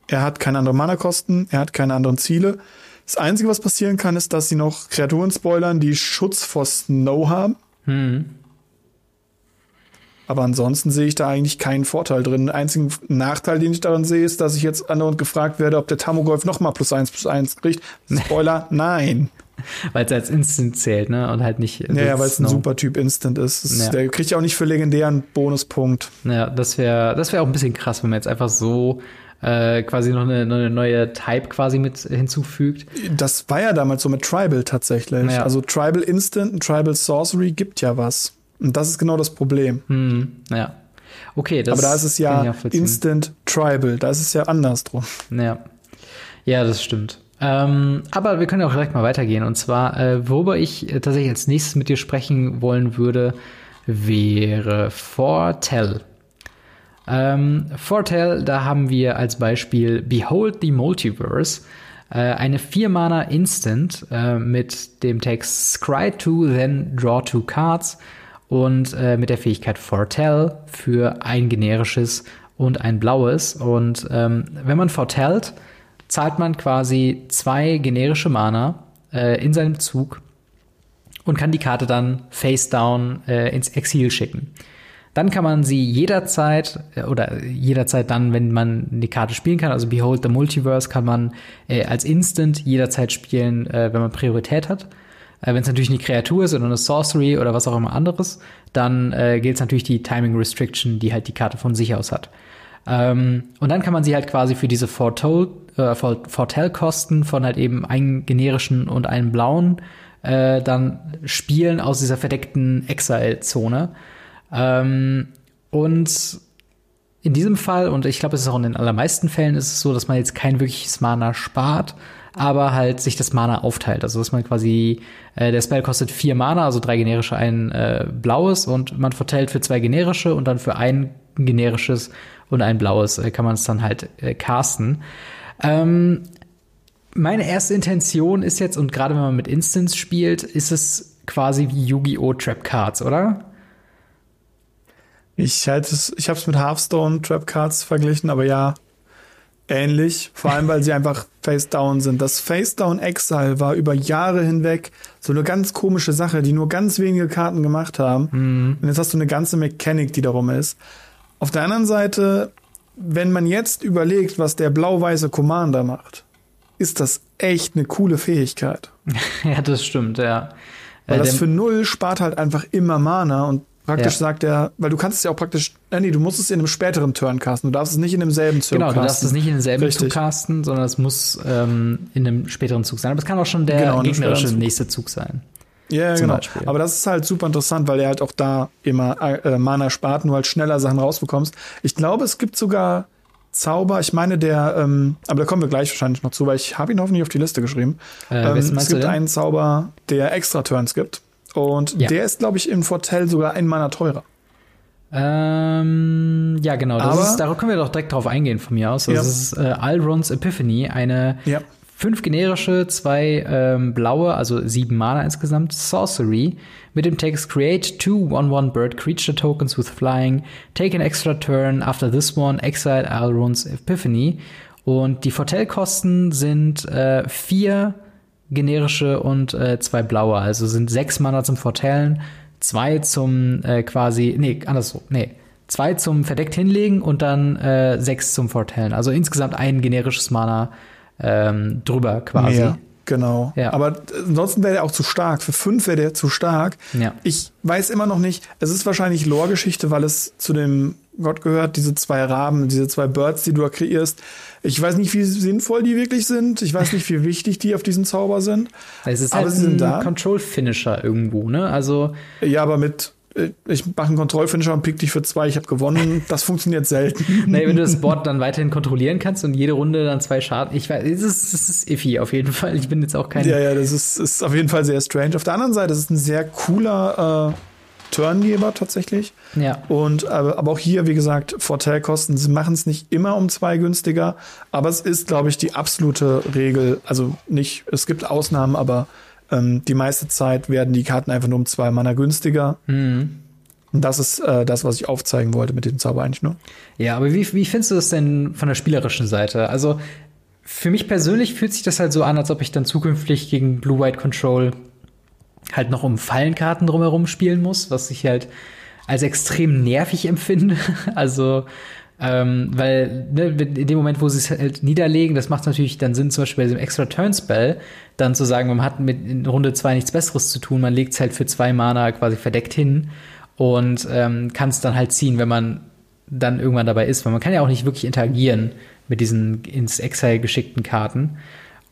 Er hat keine anderen Mana-Kosten, er hat keine anderen Ziele. Das Einzige, was passieren kann, ist, dass sie noch Kreaturen spoilern, die Schutz vor Snow haben. Hm. Aber ansonsten sehe ich da eigentlich keinen Vorteil drin. Der einzige Nachteil, den ich daran sehe, ist, dass ich jetzt andauernd gefragt werde, ob der Tamogolf nochmal plus eins plus eins kriegt. Spoiler, nein. weil es als Instant zählt, ne? Und halt nicht. Ja, ja weil es ein super Typ Instant ist. ist ja. Der kriegt ja auch nicht für legendären Bonuspunkt. Ja, das wäre das wäre auch ein bisschen krass, wenn man jetzt einfach so äh, quasi noch eine, noch eine, neue Type quasi mit hinzufügt. Das war ja damals so mit Tribal tatsächlich. Ja. Also Tribal Instant und Tribal Sorcery gibt ja was. Und das ist genau das Problem. Hm, ja. Okay, das Aber da ist es ja Instant Tribal, da ist es ja andersrum. Ja. Ja, das stimmt. Ähm, aber wir können auch direkt mal weitergehen. Und zwar, äh, worüber ich äh, tatsächlich als nächstes mit dir sprechen wollen würde, wäre Fortell. Ähm, Fortell, da haben wir als Beispiel Behold the Multiverse, äh, eine 4-Mana Instant äh, mit dem Text Scry 2, then Draw 2 Cards und äh, mit der Fähigkeit Fortell für ein generisches und ein blaues. Und ähm, wenn man Fortellt, zahlt man quasi zwei generische Mana äh, in seinem Zug und kann die Karte dann face down äh, ins Exil schicken. Dann kann man sie jederzeit äh, oder jederzeit dann, wenn man die Karte spielen kann, also Behold the Multiverse kann man äh, als Instant jederzeit spielen, äh, wenn man Priorität hat. Äh, wenn es natürlich eine Kreatur ist oder eine Sorcery oder was auch immer anderes, dann äh, gilt natürlich die Timing Restriction, die halt die Karte von sich aus hat. Ähm, und dann kann man sie halt quasi für diese Foretold, äh, Fortell-Kosten von halt eben einem generischen und einem blauen äh, dann spielen aus dieser verdeckten Exile-Zone. Ähm, und in diesem Fall, und ich glaube, es ist auch in den allermeisten Fällen, ist es so, dass man jetzt kein wirkliches Mana spart, aber halt sich das Mana aufteilt. Also dass man quasi, äh, der Spell kostet vier Mana, also drei generische, ein äh, blaues und man verteilt für zwei generische und dann für ein generisches und ein blaues äh, kann man es dann halt äh, casten. Ähm, meine erste Intention ist jetzt, und gerade wenn man mit Instance spielt, ist es quasi wie Yu-Gi-Oh! Trap Cards, oder? Ich halte es, ich habe es mit Hearthstone Trap Cards verglichen, aber ja, ähnlich. Vor allem, weil sie einfach Face Down sind. Das Face Down Exile war über Jahre hinweg so eine ganz komische Sache, die nur ganz wenige Karten gemacht haben. Mhm. Und jetzt hast du eine ganze Mechanik, die darum ist. Auf der anderen Seite, wenn man jetzt überlegt, was der blau-weiße Commander macht, ist das echt eine coole Fähigkeit. ja, das stimmt, ja. Weil äh, das für null spart halt einfach immer Mana und Praktisch ja. sagt er, weil du kannst es ja auch praktisch, äh, nee, du musst es in einem späteren Turn casten. Du darfst es nicht in demselben Zug genau, casten. Genau, du darfst es nicht in demselben Zug casten, sondern es muss ähm, in einem späteren Zug sein. Aber es kann auch schon der genau, gegnerische nächste Zug sein. Ja, genau. Beispiel. Aber das ist halt super interessant, weil er halt auch da immer äh, Mana spart, nur halt schneller Sachen rausbekommst. Ich glaube, es gibt sogar Zauber, ich meine der, ähm, aber da kommen wir gleich wahrscheinlich noch zu, weil ich habe ihn hoffentlich auf die Liste geschrieben. Äh, ähm, es gibt einen Zauber, der extra Turns gibt. Und ja. der ist, glaube ich, im Fortell sogar ein Mana teurer. Ähm, ja, genau. Das ist, da können wir doch direkt drauf eingehen von mir aus. Das ja. ist äh, Alrons Epiphany, eine ja. Fünf generische, zwei ähm, blaue, also sieben Mana insgesamt, Sorcery mit dem Text Create two 1-1 Bird Creature Tokens with Flying, take an extra turn after this one, exile Alrons Epiphany. Und die Fortell-Kosten sind äh, vier generische und äh, zwei blaue. Also sind sechs Mana zum Vortellen, zwei zum äh, quasi, nee, andersrum, nee, zwei zum verdeckt hinlegen und dann äh, sechs zum Vortellen. Also insgesamt ein generisches Mana ähm, drüber quasi. Mehr. Genau. Ja. Aber ansonsten wäre der auch zu stark. Für fünf wäre der zu stark. Ja. Ich weiß immer noch nicht, es ist wahrscheinlich Lore-Geschichte, weil es zu dem Gott gehört, diese zwei Raben, diese zwei Birds, die du da kreierst. Ich weiß nicht, wie sinnvoll die wirklich sind. Ich weiß nicht, wie wichtig die auf diesen Zauber sind. Es ist aber halt sie sind ein Control-Finisher irgendwo, ne? Also. Ja, aber mit ich mache einen Kontrollfinisher und pick dich für zwei, ich habe gewonnen. Das funktioniert selten. nee, wenn du das Board dann weiterhin kontrollieren kannst und jede Runde dann zwei Schaden. Ich weiß, es ist, es ist iffy auf jeden Fall. Ich bin jetzt auch kein. Ja, ja, das ist, ist auf jeden Fall sehr strange. Auf der anderen Seite ist es ein sehr cooler äh, Turngeber tatsächlich. Ja. Und aber, aber auch hier, wie gesagt, Vorteilkosten, sie machen es nicht immer um zwei günstiger, aber es ist, glaube ich, die absolute Regel. Also nicht, es gibt Ausnahmen, aber ähm, die meiste Zeit werden die Karten einfach nur um zwei Mana günstiger. Mhm. Und das ist äh, das, was ich aufzeigen wollte mit dem Zauber eigentlich nur. Ja, aber wie, wie findest du das denn von der spielerischen Seite? Also für mich persönlich fühlt sich das halt so an, als ob ich dann zukünftig gegen Blue-White Control halt noch um Fallenkarten drumherum spielen muss, was ich halt als extrem nervig empfinde. also, ähm, weil ne, in dem Moment, wo sie es halt niederlegen, das macht natürlich dann Sinn, zum Beispiel bei diesem extra Turn-Spell, dann zu sagen, man hat mit in Runde zwei nichts Besseres zu tun, man legt es halt für zwei Mana quasi verdeckt hin und ähm, kann es dann halt ziehen, wenn man dann irgendwann dabei ist, weil man kann ja auch nicht wirklich interagieren mit diesen ins Exile geschickten Karten.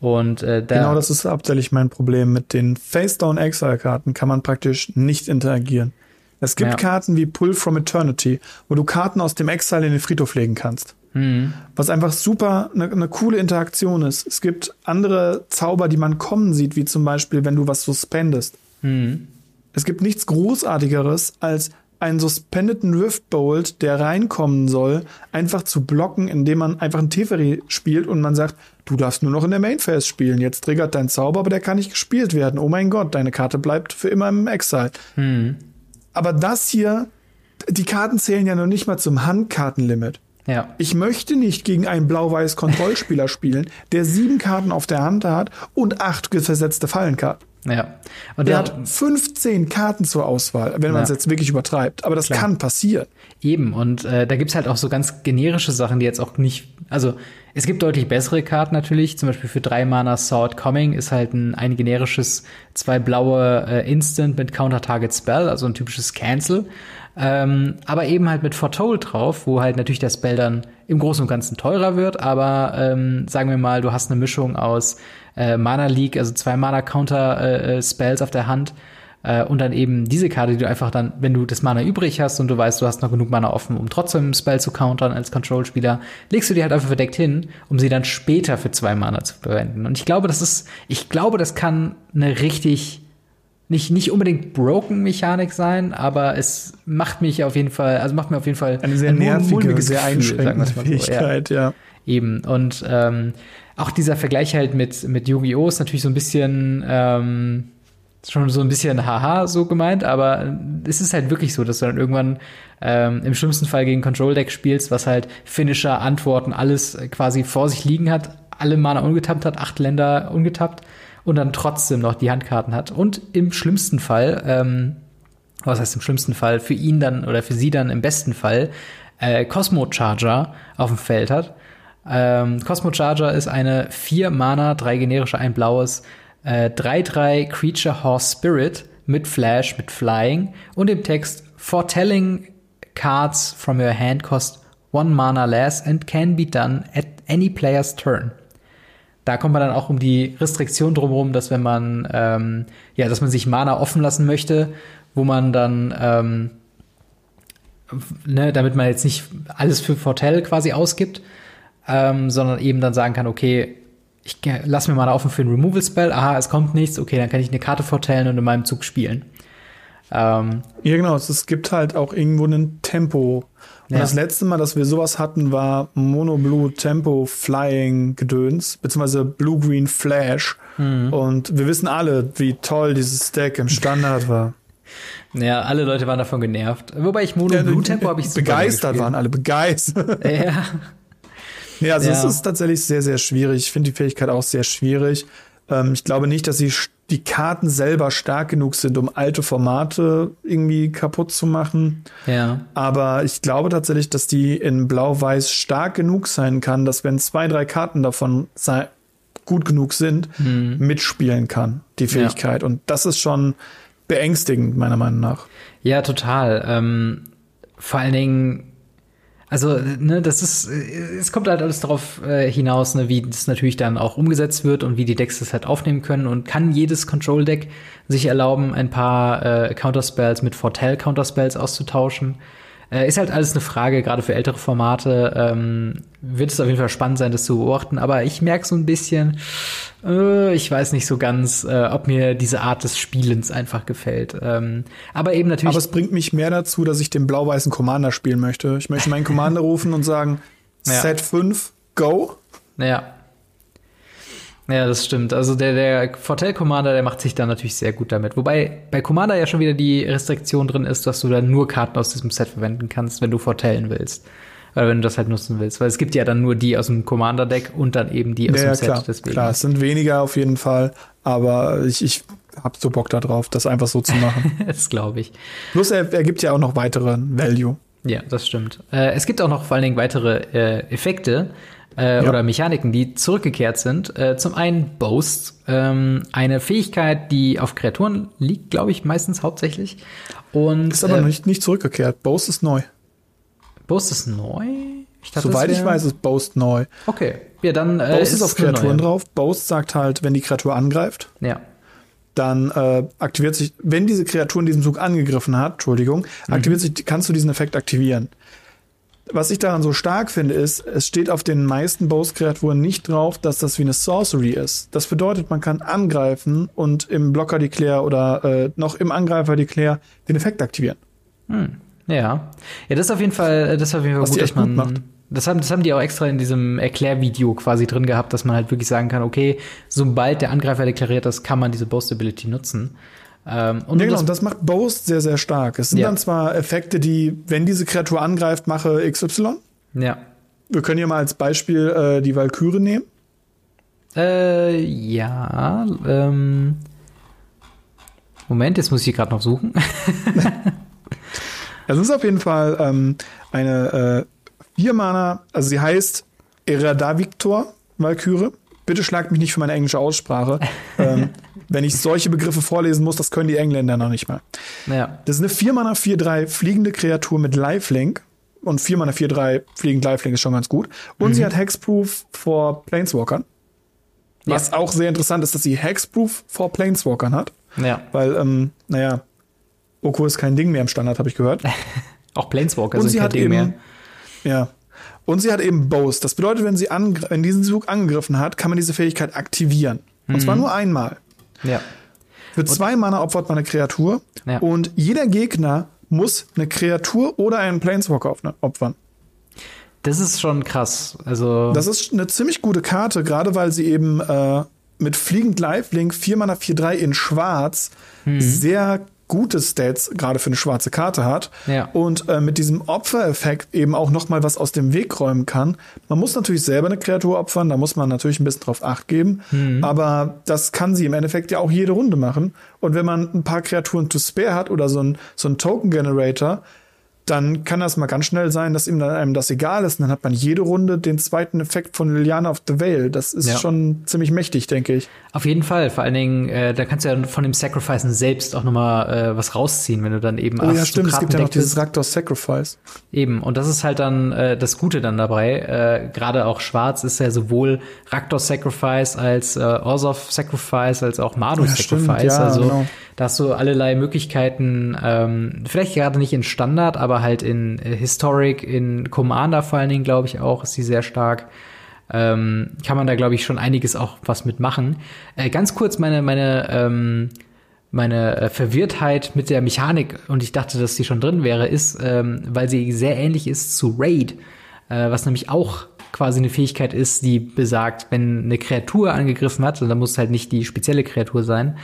Und äh, da genau, das ist hauptsächlich mein Problem. Mit den Face-Down Exile-Karten kann man praktisch nicht interagieren. Es gibt ja. Karten wie Pull from Eternity, wo du Karten aus dem Exile in den Friedhof legen kannst. Mhm. Was einfach super eine ne coole Interaktion ist. Es gibt andere Zauber, die man kommen sieht, wie zum Beispiel, wenn du was suspendest. Mhm. Es gibt nichts Großartigeres, als einen suspendeten Riftbolt, der reinkommen soll, einfach zu blocken, indem man einfach einen Teferi spielt und man sagt, du darfst nur noch in der Main Phase spielen. Jetzt triggert dein Zauber, aber der kann nicht gespielt werden. Oh mein Gott, deine Karte bleibt für immer im Exile. Hm. Aber das hier, die Karten zählen ja noch nicht mal zum Handkartenlimit. Ja. Ich möchte nicht gegen einen blau-weiß Kontrollspieler spielen, der sieben Karten auf der Hand hat und acht versetzte Fallenkarten. Ja. Und der hat 15 Karten zur Auswahl, wenn man es jetzt wirklich übertreibt. Aber das klar. kann passieren. Eben. Und äh, da gibt's halt auch so ganz generische Sachen, die jetzt auch nicht. Also es gibt deutlich bessere Karten natürlich. Zum Beispiel für drei Mana Sword Coming ist halt ein, ein generisches, zwei blaue äh, Instant mit Counter-Target Spell, also ein typisches Cancel. Ähm, aber eben halt mit Foretold drauf, wo halt natürlich das Spell dann im Großen und Ganzen teurer wird, aber ähm, sagen wir mal, du hast eine Mischung aus äh, Mana Leak, also zwei Mana Counter äh, äh, Spells auf der Hand äh, und dann eben diese Karte, die du einfach dann, wenn du das Mana übrig hast und du weißt, du hast noch genug Mana offen, um trotzdem ein Spell zu countern als Control-Spieler, legst du die halt einfach verdeckt hin, um sie dann später für zwei Mana zu verwenden. Und ich glaube, das ist, ich glaube, das kann eine richtig nicht, nicht unbedingt broken Mechanik sein, aber es macht mich auf jeden Fall, also macht mir auf jeden Fall eine sehr nervige, sehr einschränkende Fähigkeit, so. ja. ja. Eben. Und ähm, auch dieser Vergleich halt mit, mit Yu-Gi-Oh! ist natürlich so ein bisschen ähm, schon so ein bisschen haha so gemeint, aber es ist halt wirklich so, dass du dann irgendwann ähm, im schlimmsten Fall gegen Control Deck spielst, was halt Finisher, Antworten, alles quasi vor sich liegen hat, alle Mana ungetappt hat, acht Länder ungetappt und dann trotzdem noch die Handkarten hat. Und im schlimmsten Fall, ähm, was heißt im schlimmsten Fall, für ihn dann oder für sie dann im besten Fall, äh, Cosmo Charger auf dem Feld hat. Ähm, Cosmo Charger ist eine 4 Mana, drei generische, ein blaues, 3-3 äh, Creature Horse Spirit mit Flash, mit Flying und im Text Foretelling cards from your hand cost one mana less and can be done at any player's turn. Da kommt man dann auch um die Restriktion drumherum, dass wenn man ähm, ja, dass man sich Mana offen lassen möchte, wo man dann ähm, ne, damit man jetzt nicht alles für Fortell quasi ausgibt, ähm, sondern eben dann sagen kann, okay, ich lass mir Mana offen für ein Removal Spell, aha, es kommt nichts, okay, dann kann ich eine Karte vortellen und in meinem Zug spielen. Ähm, ja, genau, es gibt halt auch irgendwo ein Tempo und ja. das letzte Mal, dass wir sowas hatten, war Mono Blue Tempo Flying Gedöns, beziehungsweise Blue Green Flash. Mhm. Und wir wissen alle, wie toll dieses Deck im Standard war. Ja, alle Leute waren davon genervt. Wobei ich Mono ja, Blue Tempo habe ich Begeistert waren alle, begeistert. Ja. Ja, also ja. es ist tatsächlich sehr, sehr schwierig. Ich finde die Fähigkeit auch sehr schwierig. Ähm, ich glaube nicht, dass sie die Karten selber stark genug sind, um alte Formate irgendwie kaputt zu machen. Ja. Aber ich glaube tatsächlich, dass die in Blau-Weiß stark genug sein kann, dass wenn zwei, drei Karten davon gut genug sind, hm. mitspielen kann, die Fähigkeit. Ja. Und das ist schon beängstigend, meiner Meinung nach. Ja, total. Ähm, vor allen Dingen also, ne, das ist, es kommt halt alles darauf äh, hinaus, ne, wie das natürlich dann auch umgesetzt wird und wie die Decks das halt aufnehmen können und kann jedes Control-Deck sich erlauben, ein paar äh, Counterspells mit Fortell-Counterspells auszutauschen. Äh, ist halt alles eine Frage, gerade für ältere Formate. Ähm, wird es auf jeden Fall spannend sein, das zu beobachten. Aber ich merke so ein bisschen, äh, ich weiß nicht so ganz, äh, ob mir diese Art des Spielens einfach gefällt. Ähm, aber eben natürlich. Aber es bringt mich mehr dazu, dass ich den blau-weißen Commander spielen möchte. Ich möchte meinen Commander rufen und sagen, ja. Set 5, go. Ja. Ja, das stimmt. Also der, der Fortell Commander, der macht sich da natürlich sehr gut damit. Wobei bei Commander ja schon wieder die Restriktion drin ist, dass du dann nur Karten aus diesem Set verwenden kannst, wenn du Fortellen willst. Oder wenn du das halt nutzen willst. Weil es gibt ja dann nur die aus dem Commander-Deck und dann eben die aus ja, dem Set. Klar, deswegen. klar, es sind weniger auf jeden Fall, aber ich, ich hab so Bock da drauf, das einfach so zu machen. das glaube ich. Plus er, er gibt ja auch noch weitere Value. Ja, das stimmt. Äh, es gibt auch noch vor allen Dingen weitere äh, Effekte, äh, ja. oder Mechaniken, die zurückgekehrt sind. Äh, zum einen Boast, ähm, eine Fähigkeit, die auf Kreaturen liegt, glaube ich, meistens hauptsächlich. Und, ist aber äh, nicht, nicht zurückgekehrt. Boast ist neu. Boast ist neu? Ich dachte, Soweit ich weiß, ist Boast neu. Okay. Ja, dann äh, Boast ist, ist auf Kreaturen drauf. Boast sagt halt, wenn die Kreatur angreift. Ja dann äh, aktiviert sich, wenn diese Kreatur in diesem Zug angegriffen hat, Entschuldigung, aktiviert mhm. sich, kannst du diesen Effekt aktivieren was ich daran so stark finde, ist, es steht auf den meisten Boss-Kreaturen nicht drauf, dass das wie eine Sorcery ist. Das bedeutet, man kann angreifen und im Blocker Declare oder äh, noch im Angreifer Declare den Effekt aktivieren. Hm. Ja. Ja, das ist auf jeden Fall, das ist auf jeden Fall was gut, dass man. Gut macht. Das haben, das haben die auch extra in diesem Erklärvideo quasi drin gehabt, dass man halt wirklich sagen kann, okay, sobald der Angreifer deklariert das, kann man diese Boast Ability nutzen. Ähm, und ja, genau, und das macht Boast sehr, sehr stark. Es sind ja. dann zwar Effekte, die, wenn diese Kreatur angreift, mache XY. Ja. Wir können hier mal als Beispiel äh, die Valkyrie nehmen. Äh, ja. Ähm, Moment, jetzt muss ich gerade noch suchen. Es ist auf jeden Fall ähm, eine äh, vier Mana, also sie heißt Erada Victor Valkyrie. Bitte schlagt mich nicht für meine englische Aussprache. ähm, wenn ich solche Begriffe vorlesen muss, das können die Engländer noch nicht mal. Ja. Das ist eine 4 Mana 4-3 fliegende Kreatur mit Lifelink. Und 4 Mana 4-3 fliegend Lifelink ist schon ganz gut. Und mhm. sie hat Hexproof vor Planeswalkern. Was ja. auch sehr interessant ist, dass sie Hexproof vor Planeswalkern hat. Ja. Weil, ähm, naja, Oko ist kein Ding mehr im Standard, habe ich gehört. auch Planeswalker Und sind kein Ding eben, mehr. Ja. Und sie hat eben Boast. Das bedeutet, wenn sie in diesen Zug angegriffen hat, kann man diese Fähigkeit aktivieren. Und mhm. zwar nur einmal. Ja. Für zwei Mana opfert man eine Kreatur. Ja. Und jeder Gegner muss eine Kreatur oder einen Planeswalker opfern. Das ist schon krass. Also das ist eine ziemlich gute Karte, gerade weil sie eben äh, mit Fliegend Lifelink 4 Mana 4-3 in Schwarz mhm. sehr gute Stats gerade für eine schwarze Karte hat ja. und äh, mit diesem Opfereffekt eben auch noch mal was aus dem Weg räumen kann. Man muss natürlich selber eine Kreatur opfern, da muss man natürlich ein bisschen drauf acht geben, mhm. aber das kann sie im Endeffekt ja auch jede Runde machen und wenn man ein paar Kreaturen to spare hat oder so ein so ein Token Generator, dann kann das mal ganz schnell sein, dass ihm dann einem das egal ist. Und dann hat man jede Runde den zweiten Effekt von Liliana of the Veil. Das ist ja. schon ziemlich mächtig, denke ich. Auf jeden Fall. Vor allen Dingen, äh, da kannst du ja von dem Sacrificen selbst auch noch mal äh, was rausziehen, wenn du dann eben Oh ja, stimmt. Es gibt ja noch dieses Raktor Sacrifice. Eben. Und das ist halt dann äh, das Gute dann dabei. Äh, Gerade auch Schwarz ist ja sowohl Raktor Sacrifice als äh, Orzhov Sacrifice als auch Mardu ja, Sacrifice. Stimmt, ja, also genau. Da hast du allerlei Möglichkeiten. Ähm, vielleicht gerade nicht in Standard, aber halt in äh, Historic, in Commander vor allen Dingen, glaube ich auch, ist sie sehr stark ähm, kann man da, glaube ich, schon einiges auch was mitmachen. Äh, ganz kurz meine, meine, ähm, meine äh, Verwirrtheit mit der Mechanik, und ich dachte, dass sie schon drin wäre, ist, ähm, weil sie sehr ähnlich ist zu Raid, äh, was nämlich auch quasi eine Fähigkeit ist, die besagt, wenn eine Kreatur angegriffen hat, und dann muss es halt nicht die spezielle Kreatur sein,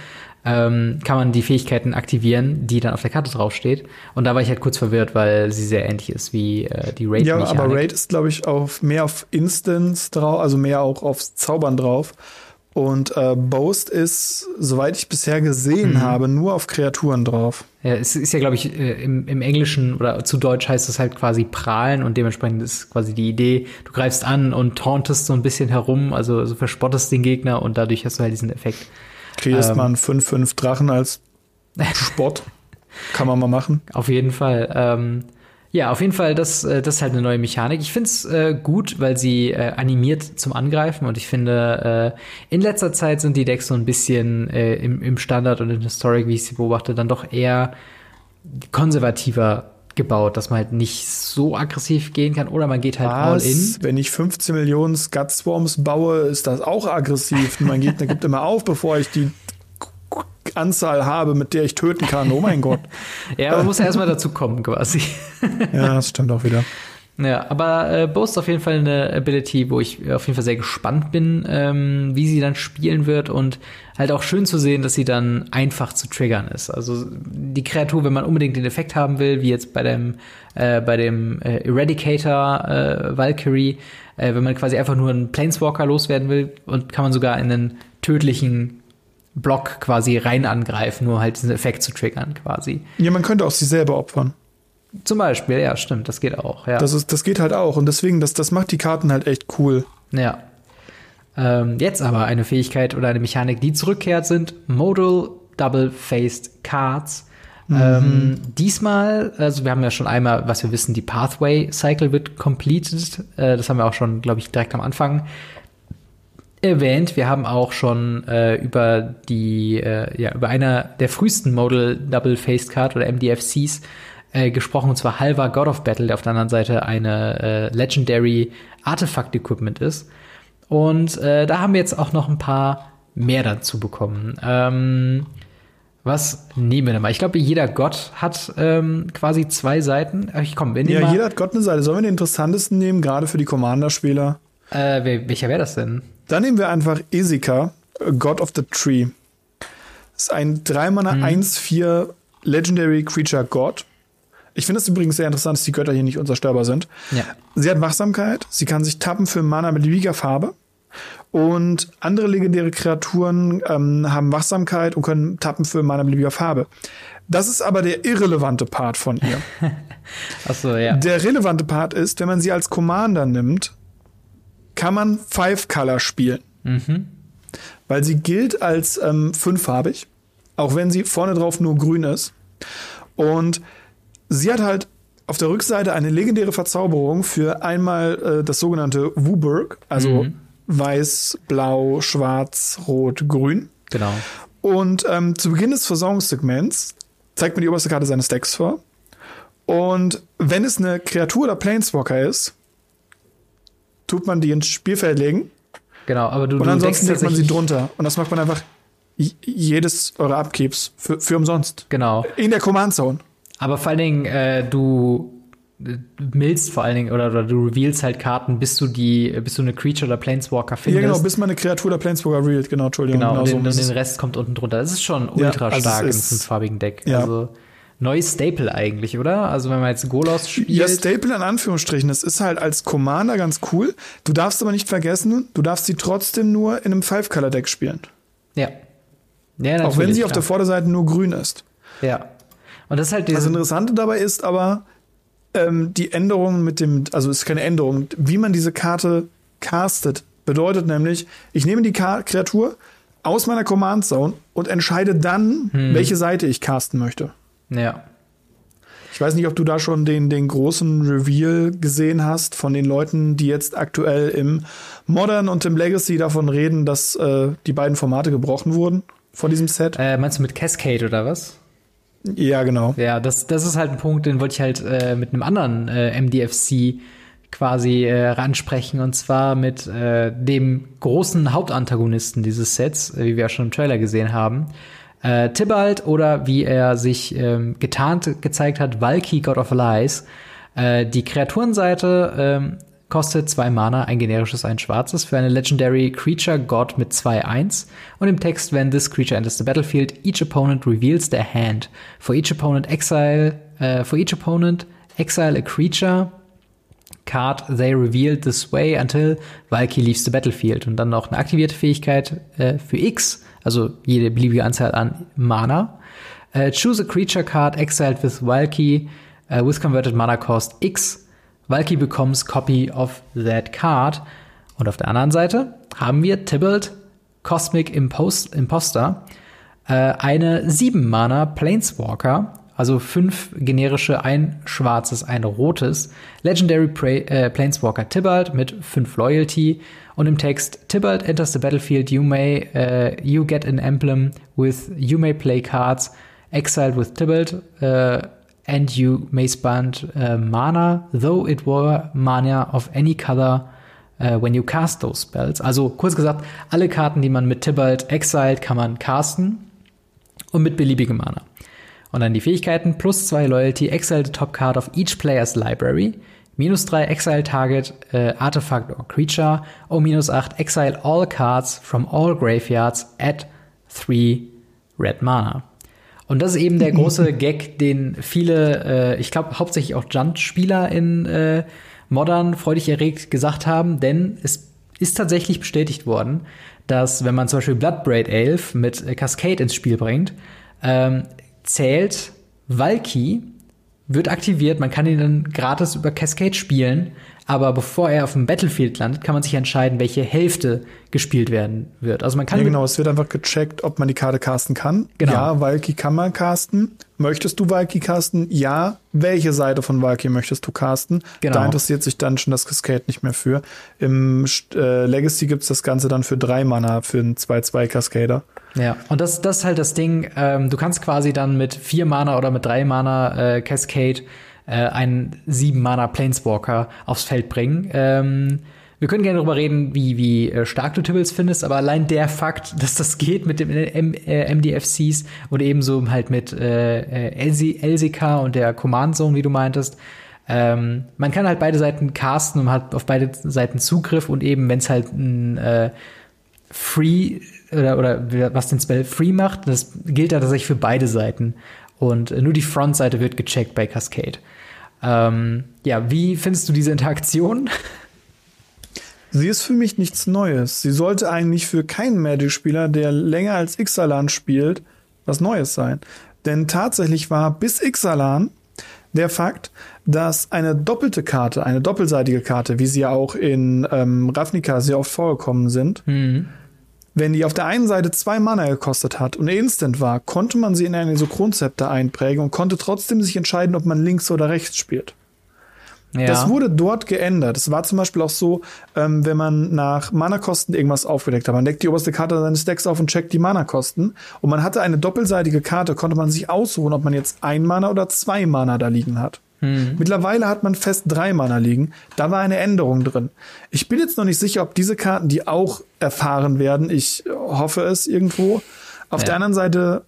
ähm, kann man die Fähigkeiten aktivieren, die dann auf der Karte draufsteht. Und da war ich halt kurz verwirrt, weil sie sehr ähnlich ist wie äh, die raid Ja, aber Raid ist, glaube ich, auf mehr auf Instance drauf, also mehr auch aufs Zaubern drauf. Und äh, Boast ist, soweit ich bisher gesehen mhm. habe, nur auf Kreaturen drauf. Ja, es ist ja, glaube ich, äh, im, im Englischen oder zu Deutsch heißt es halt quasi prahlen und dementsprechend ist quasi die Idee, du greifst an und tauntest so ein bisschen herum, also, also verspottest den Gegner und dadurch hast du halt diesen Effekt. Kreierst ähm, man 5-5 Drachen als Sport. Kann man mal machen. Auf jeden Fall. Ähm, ja, auf jeden Fall, das, äh, das ist halt eine neue Mechanik. Ich finde es äh, gut, weil sie äh, animiert zum Angreifen und ich finde, äh, in letzter Zeit sind die Decks so ein bisschen äh, im, im Standard und in Historic, wie ich sie beobachte, dann doch eher konservativer gebaut, dass man halt nicht so aggressiv gehen kann oder man geht halt Was? all in. Wenn ich 15 Millionen Scut Swarms baue, ist das auch aggressiv. mein Gegner gibt immer auf, bevor ich die Anzahl habe, mit der ich töten kann. Oh mein Gott. ja, man muss ja erstmal dazu kommen, quasi. ja, das stimmt auch wieder. Ja, aber äh, Boast auf jeden Fall eine Ability, wo ich auf jeden Fall sehr gespannt bin, ähm, wie sie dann spielen wird und halt auch schön zu sehen, dass sie dann einfach zu triggern ist. Also die Kreatur, wenn man unbedingt den Effekt haben will, wie jetzt bei dem äh, bei dem äh, Eradicator äh, Valkyrie, äh, wenn man quasi einfach nur einen Planeswalker loswerden will und kann man sogar in einen tödlichen Block quasi rein angreifen, nur halt diesen Effekt zu triggern quasi. Ja, man könnte auch sie selber opfern. Zum Beispiel, ja, stimmt, das geht auch, ja. Das, ist, das geht halt auch und deswegen, das, das macht die Karten halt echt cool. Ja. Ähm, jetzt aber eine Fähigkeit oder eine Mechanik, die zurückkehrt, sind Modal Double-Faced Cards. Mhm. Ähm, diesmal, also wir haben ja schon einmal, was wir wissen, die Pathway Cycle wird completed. Äh, das haben wir auch schon, glaube ich, direkt am Anfang erwähnt. Wir haben auch schon äh, über die, äh, ja, über einer der frühesten Modal Double-Faced Card oder MDFCs äh, gesprochen, und zwar Halva God of Battle, der auf der anderen Seite eine äh, Legendary Artifact Equipment ist. Und äh, da haben wir jetzt auch noch ein paar mehr dazu bekommen. Ähm, was nehmen wir denn mal? Ich glaube, jeder Gott hat ähm, quasi zwei Seiten. Ich komm, wir nehmen Ja, jeder hat Gott eine Seite. Sollen wir den interessantesten nehmen, gerade für die Commander-Spieler? Äh, welcher wäre das denn? Dann nehmen wir einfach Esika, God of the Tree. Das ist ein 3-Mana hm. 1-4 Legendary Creature God. Ich finde es übrigens sehr interessant, dass die Götter hier nicht unzerstörbar sind. Ja. Sie hat Wachsamkeit, sie kann sich tappen für Mana mit beliebiger Farbe. Und andere legendäre Kreaturen ähm, haben Wachsamkeit und können tappen für Mana beliebiger Farbe. Das ist aber der irrelevante Part von ihr. Ach so, ja. Der relevante Part ist, wenn man sie als Commander nimmt, kann man Five Color spielen. Mhm. Weil sie gilt als ähm, fünffarbig, auch wenn sie vorne drauf nur grün ist. Und sie hat halt auf der Rückseite eine legendäre Verzauberung für einmal äh, das sogenannte Wuburg, also mhm. weiß, blau, schwarz, rot, grün. Genau. Und ähm, zu Beginn des Versorgungssegments zeigt man die oberste Karte seines Decks vor. Und wenn es eine Kreatur oder Planeswalker ist, tut man die ins Spielfeld legen. Genau, aber du Und ansonsten legt man sie drunter. Und das macht man einfach jedes eurer Upkeeps für, für umsonst. Genau. In der Command Zone. Aber vor allen Dingen, äh, du millst vor allen Dingen oder, oder, du revealst halt Karten, bis du die, bis du eine Creature oder Planeswalker findest. Ja, genau, bis man eine Kreatur oder Planeswalker revealed, genau, Entschuldigung. Genau, genau und, den, so und den Rest kommt unten drunter. Das ist schon ultra ja, also stark im fünffarbigen Deck. Ja. Also neues Staple eigentlich, oder? Also wenn man jetzt Golos spielt. Ja, Staple in Anführungsstrichen. Das ist halt als Commander ganz cool. Du darfst aber nicht vergessen, du darfst sie trotzdem nur in einem Five-Color-Deck spielen. Ja. ja Auch wenn sie klar. auf der Vorderseite nur grün ist. Ja. Und das ist halt Das Interessante dabei ist aber, ähm, die Änderung mit dem, also es ist keine Änderung, wie man diese Karte castet, bedeutet nämlich, ich nehme die Ka Kreatur aus meiner Command Zone und entscheide dann, hm. welche Seite ich casten möchte. Ja. Ich weiß nicht, ob du da schon den, den großen Reveal gesehen hast von den Leuten, die jetzt aktuell im Modern und im Legacy davon reden, dass äh, die beiden Formate gebrochen wurden vor diesem Set. Äh, meinst du mit Cascade oder was? Ja, genau. Ja, das, das ist halt ein Punkt, den wollte ich halt äh, mit einem anderen äh, MDFC quasi äh, ransprechen und zwar mit äh, dem großen Hauptantagonisten dieses Sets, äh, wie wir ja schon im Trailer gesehen haben. Äh, Tibalt oder wie er sich ähm, getarnt gezeigt hat, Valky, God of Lies. Äh, die Kreaturenseite ähm, kostet zwei Mana, ein generisches, ein schwarzes, für eine Legendary Creature God mit 2-1. Und im Text, when this creature enters the battlefield, each opponent reveals their hand. For each opponent exile, uh, for each opponent exile a creature card they revealed this way until Valky leaves the battlefield. Und dann noch eine aktivierte Fähigkeit äh, für X, also jede beliebige Anzahl an Mana. Uh, choose a creature card exiled with Valky uh, with converted mana cost X Valky becomes copy of that card. Und auf der anderen Seite haben wir Tybalt Cosmic Impost Imposter, äh, eine 7-Mana Planeswalker, also fünf generische, ein schwarzes, ein rotes, Legendary Pra äh, Planeswalker Tybalt mit 5 Loyalty. Und im Text Tybalt enters the battlefield, you may, uh, you get an emblem with, you may play cards. Exiled with Tybalt, uh, and you may spend uh, mana, though it were mana of any color uh, when you cast those spells. Also kurz gesagt, alle Karten, die man mit Tybalt exiled, kann man casten und mit beliebigem Mana. Und dann die Fähigkeiten, plus 2 Loyalty, exile the top card of each player's library, minus 3 exile target uh, artifact or creature, or minus 8 exile all cards from all graveyards at 3 red mana. Und das ist eben der große Gag, den viele, äh, ich glaube hauptsächlich auch Junt-Spieler in äh, Modern freudig erregt gesagt haben, denn es ist tatsächlich bestätigt worden, dass wenn man zum Beispiel Bloodbraid Elf mit äh, Cascade ins Spiel bringt, ähm, zählt Valky, wird aktiviert, man kann ihn dann gratis über Cascade spielen, aber bevor er auf dem Battlefield landet, kann man sich entscheiden, welche Hälfte gespielt werden wird. Also man kann. Ja, genau, es wird einfach gecheckt, ob man die Karte casten kann. Genau. Ja, Valky kann man casten. Möchtest du Valky casten? Ja. Welche Seite von Valky möchtest du casten? Genau. Da interessiert sich dann schon das Cascade nicht mehr für. Im äh, Legacy gibt's das Ganze dann für drei Mana für einen 2-2 Cascader. Ja, und das, das ist halt das Ding. Ähm, du kannst quasi dann mit vier Mana oder mit drei Mana äh, Cascade äh, einen sieben Mana Planeswalker aufs Feld bringen. Ähm, wir können gerne darüber reden, wie, wie äh, stark du Tibbles findest, aber allein der Fakt, dass das geht mit dem M äh, MDFCs und ebenso halt mit äh, äh LCK und der Command Zone, wie du meintest, ähm, man kann halt beide Seiten casten und hat auf beide Seiten Zugriff und eben, wenn es halt ein äh, Free oder, oder was den Spell Free macht, das gilt da tatsächlich für beide Seiten. Und nur die Frontseite wird gecheckt bei Cascade. Ähm, ja, wie findest du diese Interaktion? Sie ist für mich nichts Neues. Sie sollte eigentlich für keinen Magic-Spieler, der länger als Ixalan spielt, was Neues sein. Denn tatsächlich war bis Ixalan der Fakt, dass eine doppelte Karte, eine doppelseitige Karte, wie sie ja auch in ähm, Ravnica sehr oft vorgekommen sind, mhm. Wenn die auf der einen Seite zwei Mana gekostet hat und instant war, konnte man sie in eine Synchronzepter einprägen und konnte trotzdem sich entscheiden, ob man links oder rechts spielt. Ja. Das wurde dort geändert. Es war zum Beispiel auch so, ähm, wenn man nach Mana-Kosten irgendwas aufgedeckt hat. Man deckt die oberste Karte seines Decks auf und checkt die Mana-Kosten. Und man hatte eine doppelseitige Karte, konnte man sich aussuchen, ob man jetzt ein Mana oder zwei Mana da liegen hat. Hm. Mittlerweile hat man fest drei Mana liegen. Da war eine Änderung drin. Ich bin jetzt noch nicht sicher, ob diese Karten die auch erfahren werden. Ich hoffe es irgendwo. Auf ja. der anderen Seite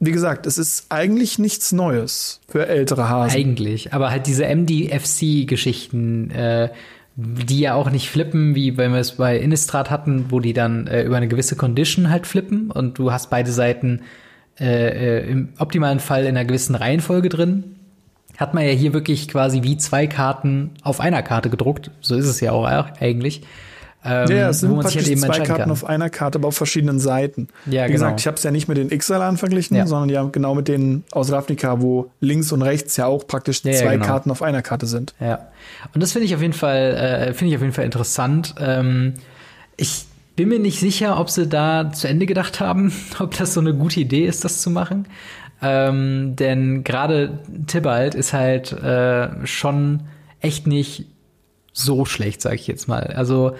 wie gesagt, es ist eigentlich nichts Neues für ältere Hasen. Eigentlich, aber halt diese MDFC-Geschichten, äh, die ja auch nicht flippen, wie wenn wir es bei Innistrad hatten, wo die dann äh, über eine gewisse Condition halt flippen und du hast beide Seiten äh, äh, im optimalen Fall in einer gewissen Reihenfolge drin. Hat man ja hier wirklich quasi wie zwei Karten auf einer Karte gedruckt. So ist es ja auch eigentlich. Ähm, ja, es sind praktisch halt eben zwei Karten kann. auf einer Karte, aber auf verschiedenen Seiten. Ja, Wie genau. gesagt, ich habe es ja nicht mit den Xalan verglichen, ja. sondern ja genau mit denen aus Ravnica, wo links und rechts ja auch praktisch ja, zwei genau. Karten auf einer Karte sind. Ja, und das finde ich auf jeden Fall, äh, finde ich auf jeden Fall interessant. Ähm, ich bin mir nicht sicher, ob sie da zu Ende gedacht haben, ob das so eine gute Idee ist, das zu machen. Ähm, denn gerade Tibalt ist halt äh, schon echt nicht so schlecht, sage ich jetzt mal. Also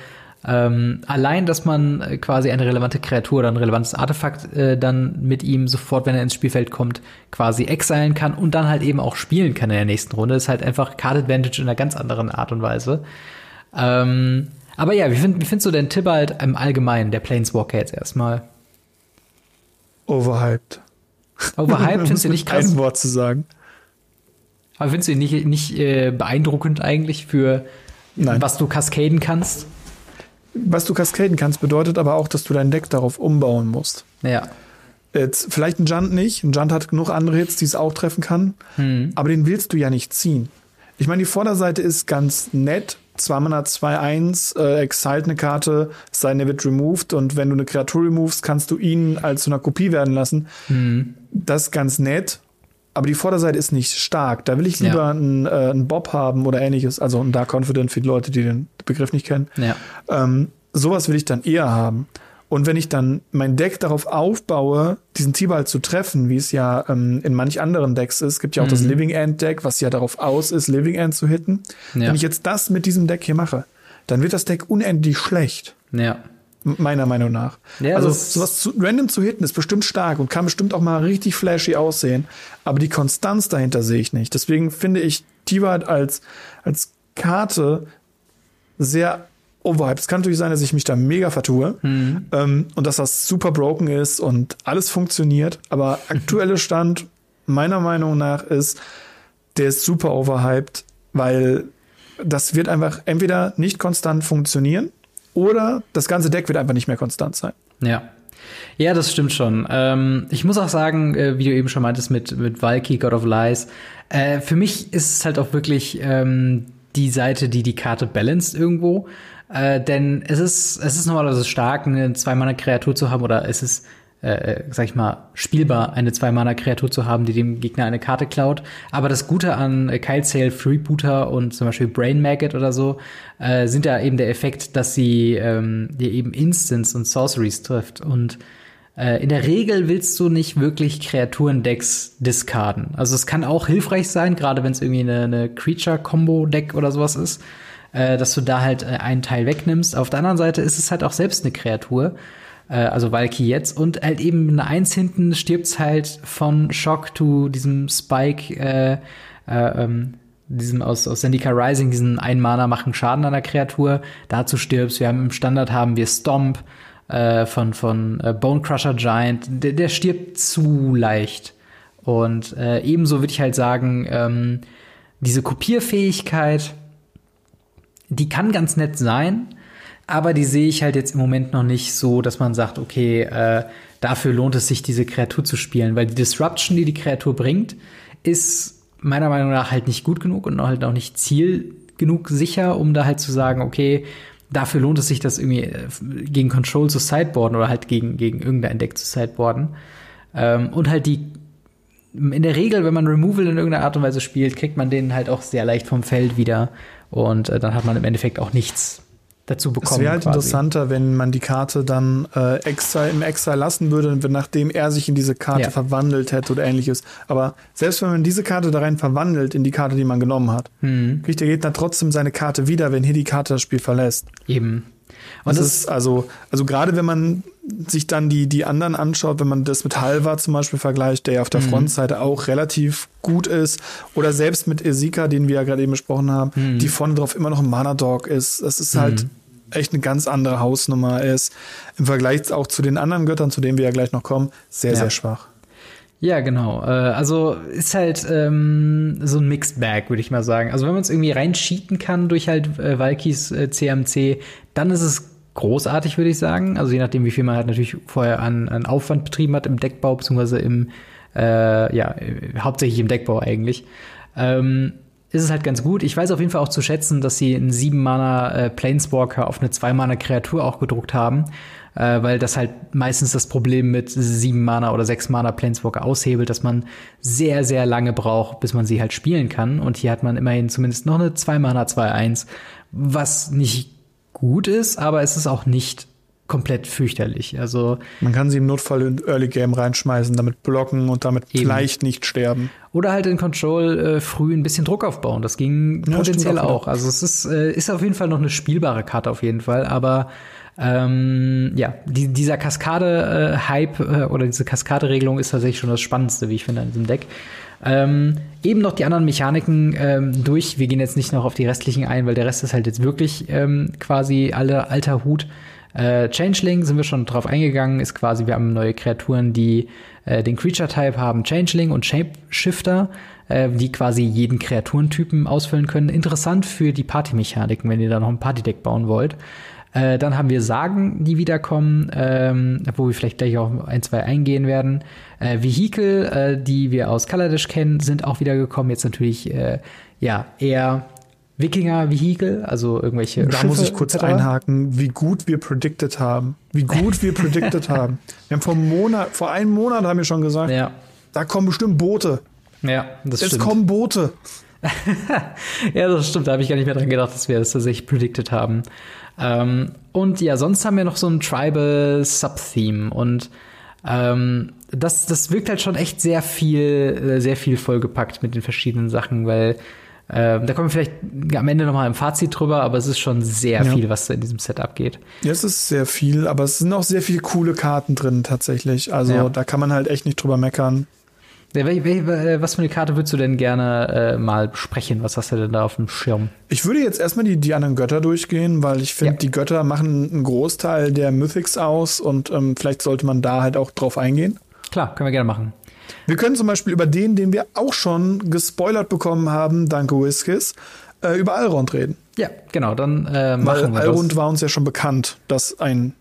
ähm, allein, dass man quasi eine relevante Kreatur oder ein relevantes Artefakt äh, dann mit ihm sofort, wenn er ins Spielfeld kommt, quasi exilen kann und dann halt eben auch spielen kann in der nächsten Runde, ist halt einfach Card Advantage in einer ganz anderen Art und Weise. Ähm, aber ja, wie, find, wie findest du denn Tibalt im Allgemeinen, der Planeswalker jetzt erstmal? Overhyped. Overhyped findest du nicht krass? Ein Wort zu sagen. Aber findest du ihn nicht, nicht äh, beeindruckend eigentlich für Nein. was du kaskaden kannst? was du kaskaden kannst, bedeutet aber auch, dass du dein Deck darauf umbauen musst. Ja. Jetzt, vielleicht ein Junt nicht. Ein Junt hat genug andere Hits, die es auch treffen kann. Hm. Aber den willst du ja nicht ziehen. Ich meine, die Vorderseite ist ganz nett. 2 Mana 2-1, äh, Excite eine Karte, sein wird removed und wenn du eine Kreatur removest, kannst du ihn als zu einer Kopie werden lassen. Hm. Das ist ganz nett, aber die Vorderseite ist nicht stark. Da will ich lieber ja. einen, äh, einen Bob haben oder ähnliches. Also ein Dark Confident für die Leute, die den Begriff nicht kennen. Ja. Ähm, sowas will ich dann eher haben. Und wenn ich dann mein Deck darauf aufbaue, diesen Tibalt zu treffen, wie es ja ähm, in manch anderen Decks ist, gibt ja auch mhm. das Living End Deck, was ja darauf aus ist, Living End zu hitten. Ja. Wenn ich jetzt das mit diesem Deck hier mache, dann wird das Deck unendlich schlecht. Ja. Meiner Meinung nach. Ja, also sowas zu, random zu hitten ist bestimmt stark und kann bestimmt auch mal richtig flashy aussehen. Aber die Konstanz dahinter sehe ich nicht. Deswegen finde ich Tibalt als, als Karte sehr overhyped. Es kann natürlich sein, dass ich mich da mega vertue mhm. ähm, und dass das super broken ist und alles funktioniert. Aber aktuelle Stand meiner Meinung nach ist, der ist super overhyped, weil das wird einfach entweder nicht konstant funktionieren oder das ganze Deck wird einfach nicht mehr konstant sein. Ja. Ja, das stimmt schon. Ähm, ich muss auch sagen, äh, wie du eben schon meintest mit, mit Valky, God of Lies, äh, für mich ist es halt auch wirklich ähm, die Seite, die die Karte balanced irgendwo. Äh, denn es ist, es ist normalerweise stark, eine Zwei-Mana-Kreatur zu haben, oder es ist, äh, äh, sag ich mal, spielbar, eine Zwei-Mana-Kreatur zu haben, die dem Gegner eine Karte klaut. Aber das Gute an äh, Kyle Sale, Freebooter und zum Beispiel Brain Maggot oder so, äh, sind ja eben der Effekt, dass sie ähm, dir eben Instants und Sorceries trifft. Und äh, in der Regel willst du nicht wirklich Kreaturendecks discarden. Also es kann auch hilfreich sein, gerade wenn es irgendwie eine, eine Creature-Combo-Deck oder sowas ist dass du da halt äh, einen Teil wegnimmst. Auf der anderen Seite ist es halt auch selbst eine Kreatur, äh, also Valky jetzt, und halt eben eine Eins hinten stirbt's halt von Shock to diesem Spike, äh, äh, ähm, diesem aus, aus Zendika Rising, diesen ein Mana machen Schaden an der Kreatur. Dazu stirbst. Wir haben im Standard haben wir Stomp äh, von, von äh, Bone Crusher Giant. Der, der stirbt zu leicht. Und äh, ebenso würde ich halt sagen, ähm, diese Kopierfähigkeit die kann ganz nett sein, aber die sehe ich halt jetzt im Moment noch nicht so, dass man sagt, okay, äh, dafür lohnt es sich, diese Kreatur zu spielen, weil die Disruption, die die Kreatur bringt, ist meiner Meinung nach halt nicht gut genug und halt auch nicht ziel genug sicher, um da halt zu sagen, okay, dafür lohnt es sich, das irgendwie äh, gegen Control zu sideboarden oder halt gegen, gegen irgendein Deck zu sideboarden. Ähm, und halt die in der Regel, wenn man Removal in irgendeiner Art und Weise spielt, kriegt man den halt auch sehr leicht vom Feld wieder. Und äh, dann hat man im Endeffekt auch nichts dazu bekommen. Es wäre halt quasi. interessanter, wenn man die Karte dann äh, extra im Extra lassen würde, nachdem er sich in diese Karte ja. verwandelt hätte oder ähnliches. Aber selbst wenn man diese Karte da rein verwandelt in die Karte, die man genommen hat, mhm. kriegt der Gegner trotzdem seine Karte wieder, wenn hier die Karte das Spiel verlässt. Eben. Und das, das ist also, also gerade wenn man sich dann die, die anderen anschaut, wenn man das mit Halva zum Beispiel vergleicht, der ja auf der mhm. Frontseite auch relativ gut ist, oder selbst mit Esika, den wir ja gerade eben besprochen haben, mhm. die vorne drauf immer noch ein Mana-Dog ist. Das ist halt mhm. echt eine ganz andere Hausnummer ist. Im Vergleich auch zu den anderen Göttern, zu denen wir ja gleich noch kommen, sehr, ja. sehr schwach. Ja, genau. Äh, also ist halt ähm, so ein Mixed Bag, würde ich mal sagen. Also wenn man es irgendwie reincheaten kann durch halt äh, Valkys äh, CMC, dann ist es großartig, würde ich sagen. Also je nachdem, wie viel man halt natürlich vorher an, an Aufwand betrieben hat im Deckbau, beziehungsweise im, äh, ja, hauptsächlich im Deckbau eigentlich. Ähm, ist es halt ganz gut. Ich weiß auf jeden Fall auch zu schätzen, dass sie einen 7-Mana äh, Planeswalker auf eine 2-Mana Kreatur auch gedruckt haben, äh, weil das halt meistens das Problem mit 7-Mana oder 6-Mana Planeswalker aushebelt, dass man sehr, sehr lange braucht, bis man sie halt spielen kann. Und hier hat man immerhin zumindest noch eine 2-Mana 2-1, was nicht gut ist, aber es ist auch nicht komplett fürchterlich. Also man kann sie im Notfall in Early Game reinschmeißen, damit blocken und damit eben. vielleicht nicht sterben. Oder halt in Control äh, früh ein bisschen Druck aufbauen. Das ging ja, potenziell auch, auch. Also es ist, äh, ist auf jeden Fall noch eine spielbare Karte auf jeden Fall, aber ähm, ja, die, dieser Kaskade-Hype äh, oder diese Kaskade-Regelung ist tatsächlich schon das Spannendste, wie ich finde, an diesem Deck. Ähm, eben noch die anderen Mechaniken ähm, durch. Wir gehen jetzt nicht noch auf die restlichen ein, weil der Rest ist halt jetzt wirklich ähm, quasi alle alter Hut. Äh, Changeling sind wir schon drauf eingegangen, ist quasi, wir haben neue Kreaturen, die äh, den Creature-Type haben, Changeling und Shapeshifter, äh, die quasi jeden Kreaturentypen ausfüllen können. Interessant für die Party-Mechaniken, wenn ihr da noch ein Party-Deck bauen wollt. Äh, dann haben wir Sagen, die wiederkommen, ähm, wo wir vielleicht gleich auch ein, zwei eingehen werden. Äh, Vehikel, äh, die wir aus Kaladesh kennen, sind auch wiedergekommen. Jetzt natürlich äh, ja eher Wikinger-Vehikel, also irgendwelche. Da Schiffe, muss ich kurz einhaken, wie gut wir predicted haben. Wie gut wir predicted haben. Wir haben vor einem Monat, vor einem Monat haben wir schon gesagt, ja. da kommen bestimmt Boote. Ja, das es stimmt. Es kommen Boote. ja, das stimmt. Da habe ich gar nicht mehr dran gedacht, dass wir das tatsächlich predicted haben. Ähm, und ja, sonst haben wir noch so ein Tribal Subtheme und ähm, das, das wirkt halt schon echt sehr viel, äh, sehr viel vollgepackt mit den verschiedenen Sachen, weil äh, da kommen wir vielleicht am Ende nochmal im Fazit drüber, aber es ist schon sehr ja. viel, was da in diesem Setup geht. Ja, es ist sehr viel, aber es sind auch sehr viele coole Karten drin tatsächlich. Also ja. da kann man halt echt nicht drüber meckern. Äh, was für eine Karte würdest du denn gerne äh, mal besprechen? Was hast du denn da auf dem Schirm? Ich würde jetzt erstmal die, die anderen Götter durchgehen, weil ich finde, ja. die Götter machen einen Großteil der Mythics aus und ähm, vielleicht sollte man da halt auch drauf eingehen. Klar, können wir gerne machen. Wir können zum Beispiel über den, den wir auch schon gespoilert bekommen haben, danke Whiskys, äh, über Alrond reden. Ja, genau, dann äh, machen Weil wir das. war uns ja schon bekannt, dass ein,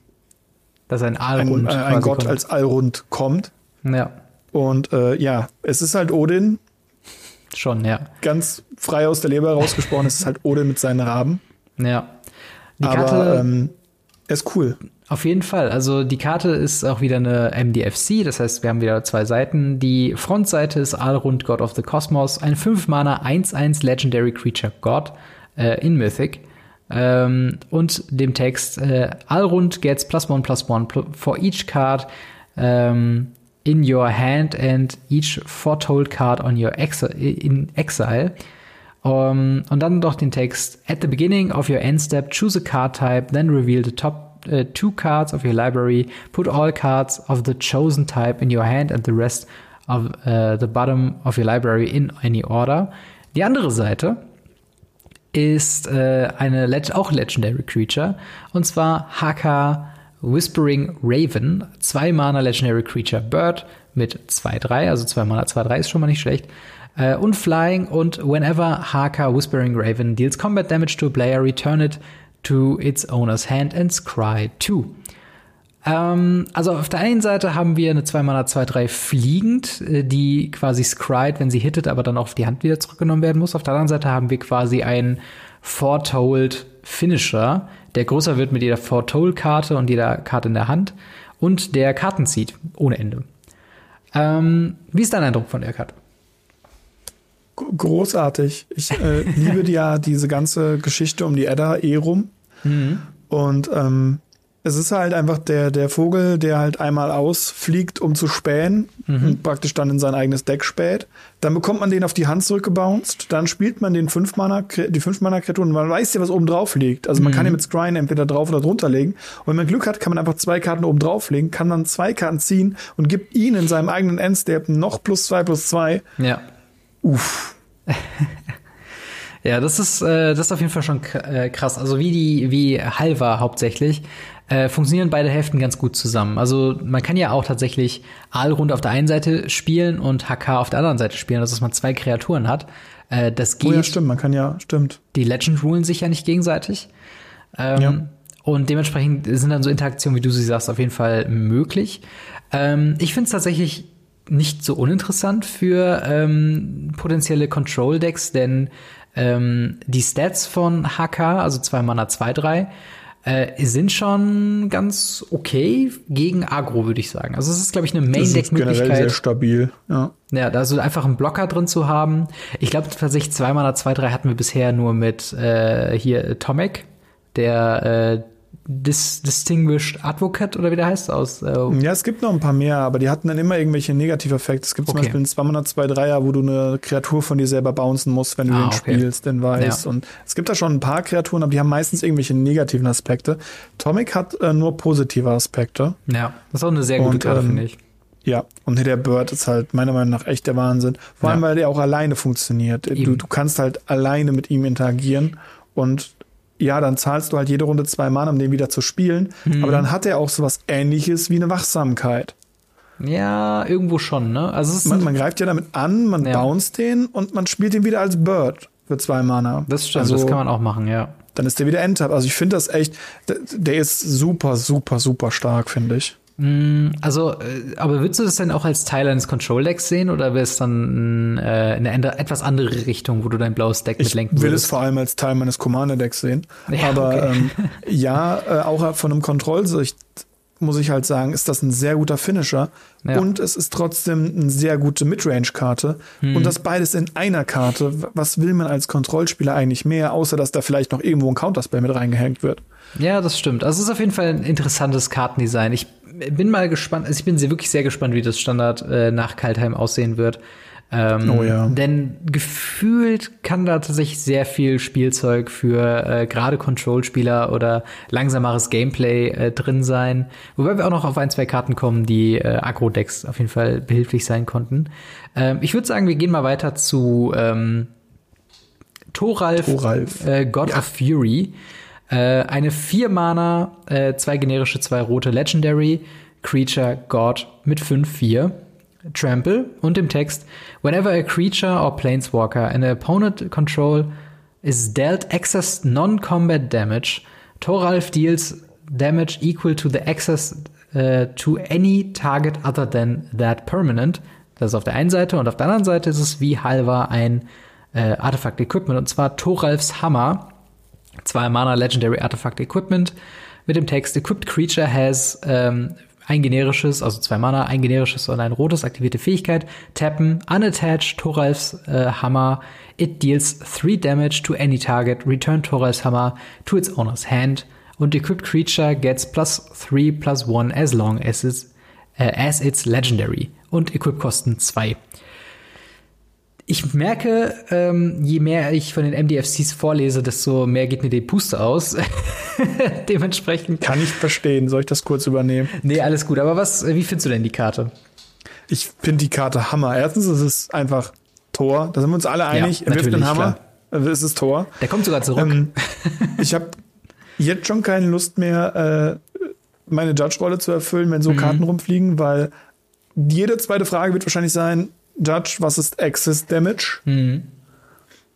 dass ein Alrund ein, äh, ein Gott kommt. als Alrund kommt. Ja. Und äh, ja, es ist halt Odin. Schon, ja. Ganz frei aus der Leber rausgesprochen, es ist halt Odin mit seinen Raben. Ja. Die Aber Karte, ähm, ist cool. Auf jeden Fall. Also die Karte ist auch wieder eine MDFC, das heißt, wir haben wieder zwei Seiten. Die Frontseite ist Alrund God of the Cosmos, ein 5-Mana 1-1 Legendary Creature God äh, in Mythic. Ähm, und dem Text äh, Alrund gets plus one plus one for each card ähm, in your hand and each foretold card on your exi in exile. Um, und dann doch den Text At the beginning of your end step, choose a card type, then reveal the top uh, two cards of your library. Put all cards of the chosen type in your hand and the rest of uh, the bottom of your library in any order. Die andere Seite ist äh, eine Leg auch Legendary Creature und zwar Haka Whispering Raven, zwei Mana Legendary Creature Bird mit 2-3, also zwei Mana 2-3 ist schon mal nicht schlecht. Äh, und Flying und whenever Haka Whispering Raven deals combat damage to a player, return it to its owner's hand and scry 2. Ähm, also auf der einen Seite haben wir eine 2 Mana 2-3 fliegend, äh, die quasi scryt, wenn sie hittet, aber dann auch auf die Hand wieder zurückgenommen werden muss. Auf der anderen Seite haben wir quasi einen Foretold Finisher, der größer wird mit jeder Foretold-Karte und jeder Karte in der Hand und der Karten zieht ohne Ende. Ähm, wie ist dein Eindruck von der Karte? Großartig. Ich äh, liebe ja diese ganze Geschichte um die Edda eh rum. Mhm. Und ähm, es ist halt einfach der, der Vogel, der halt einmal ausfliegt, um zu spähen mhm. und praktisch dann in sein eigenes Deck späht. Dann bekommt man den auf die Hand zurückgebounced. Dann spielt man den fünf Mana, die 5 Mana Kreatur und man weiß ja, was oben drauf liegt. Also man mhm. kann ihn mit Scryen entweder drauf oder drunter legen. Und wenn man Glück hat, kann man einfach zwei Karten oben drauf legen, kann dann zwei Karten ziehen und gibt ihn in seinem eigenen Endstep noch plus zwei plus zwei. Ja. Uff. ja, das ist, äh, das ist auf jeden Fall schon äh, krass. Also wie die, wie Halva hauptsächlich, äh, funktionieren beide Hälften ganz gut zusammen. Also man kann ja auch tatsächlich Aalrund auf der einen Seite spielen und HK auf der anderen Seite spielen, also dass man zwei Kreaturen hat. Äh, das geht. Oh ja, stimmt, man kann ja, stimmt. Die Legend rulen sich ja nicht gegenseitig. Ähm, ja. Und dementsprechend sind dann so Interaktionen, wie du sie sagst, auf jeden Fall möglich. Ähm, ich finde es tatsächlich nicht so uninteressant für ähm, potenzielle Control-Decks, denn ähm, die Stats von HK, also zwei Mana, zwei, drei, äh, sind schon ganz okay gegen Agro, würde ich sagen. Also es ist, glaube ich, eine Main-Deck-Möglichkeit. sehr stabil, ja. Ja, also einfach einen Blocker drin zu haben. Ich glaube tatsächlich zwei Mana, zwei, drei hatten wir bisher nur mit äh, hier Tomek, der äh, Dis Distinguished Advocate oder wie der heißt aus. Äh ja, es gibt noch ein paar mehr, aber die hatten dann immer irgendwelche Negativeffekte. Es gibt zum okay. Beispiel einen 203er, wo du eine Kreatur von dir selber bouncen musst, wenn du ah, den okay. spielst, den weißt. Ja. Und es gibt da schon ein paar Kreaturen, aber die haben meistens irgendwelche negativen Aspekte. Tomic hat äh, nur positive Aspekte. Ja, das ist auch eine sehr gute Karte, ähm, finde ich. Ja, und der Bird ist halt meiner Meinung nach echt der Wahnsinn. Vor allem, ja. weil der auch alleine funktioniert. Du, du kannst halt alleine mit ihm interagieren und ja, dann zahlst du halt jede Runde zwei Mann, um den wieder zu spielen. Mhm. Aber dann hat er auch sowas ähnliches wie eine Wachsamkeit. Ja, irgendwo schon, ne? Also man, man, greift ja damit an, man ja. bounced den und man spielt ihn wieder als Bird für zwei Mana. Das stimmt, also, das kann man auch machen, ja. Dann ist der wieder Endtab. Also ich finde das echt, der ist super, super, super stark, finde ich. Mm, also, äh, aber würdest du das denn auch als Teil eines Control-Decks sehen oder wäre es dann äh, eine etwas andere Richtung, wo du dein blaues Deck ich mitlenken würdest? Ich will es vor allem als Teil meines Commander-Decks sehen. Ja, aber okay. ähm, ja, äh, auch von einem Kontrollsicht muss ich halt sagen, ist das ein sehr guter Finisher. Ja. Und es ist trotzdem eine sehr gute Midrange-Karte. Hm. Und das beides in einer Karte. Was will man als Kontrollspieler eigentlich mehr, außer dass da vielleicht noch irgendwo ein Counterspell mit reingehängt wird? Ja, das stimmt. Also es ist auf jeden Fall ein interessantes Kartendesign. Ich bin mal gespannt, also ich bin sehr, wirklich sehr gespannt, wie das Standard äh, nach Kaltheim aussehen wird. Ähm, oh ja. Denn gefühlt kann da tatsächlich sehr viel Spielzeug für äh, gerade Control-Spieler oder langsameres Gameplay äh, drin sein. Wobei wir auch noch auf ein, zwei Karten kommen, die äh, Agro-Decks auf jeden Fall behilflich sein konnten. Ähm, ich würde sagen, wir gehen mal weiter zu ähm, Thoralf, Thoralf. Äh, God ja. of Fury. Äh, eine vier Mana, äh, zwei generische, zwei rote Legendary Creature God mit 5-4. Trample und dem Text Whenever a creature or planeswalker an opponent control is dealt excess non-combat damage, Toralf deals damage equal to the excess uh, to any target other than that permanent. Das ist auf der einen Seite und auf der anderen Seite ist es wie Halva ein äh, Artefakt Equipment und zwar Toralfs Hammer zwei Mana Legendary Artifact Equipment mit dem Text Equipped Creature has ähm, ein generisches, also zwei Mana, ein generisches und ein rotes aktivierte Fähigkeit. Tappen, unattached, Thoralfs äh, Hammer. It deals three damage to any target. Return Thoralfs Hammer to its owner's hand. Und Equipped Creature gets plus three plus one as long as it's, äh, as it's legendary. Und Equip kosten zwei ich merke, ähm, je mehr ich von den MDFCs vorlese, desto mehr geht mir die Puste aus. Dementsprechend. Kann ich verstehen. Soll ich das kurz übernehmen? Nee, alles gut. Aber was, wie findest du denn die Karte? Ich finde die Karte Hammer. Erstens ist es einfach Tor. Da sind wir uns alle einig. Ja, er wirft den Hammer. Klar. Es ist Tor. Der kommt sogar zurück. Ähm, ich habe jetzt schon keine Lust mehr, äh, meine Judge-Rolle zu erfüllen, wenn so mhm. Karten rumfliegen, weil jede zweite Frage wird wahrscheinlich sein, Judge, was ist Access Damage? Mhm.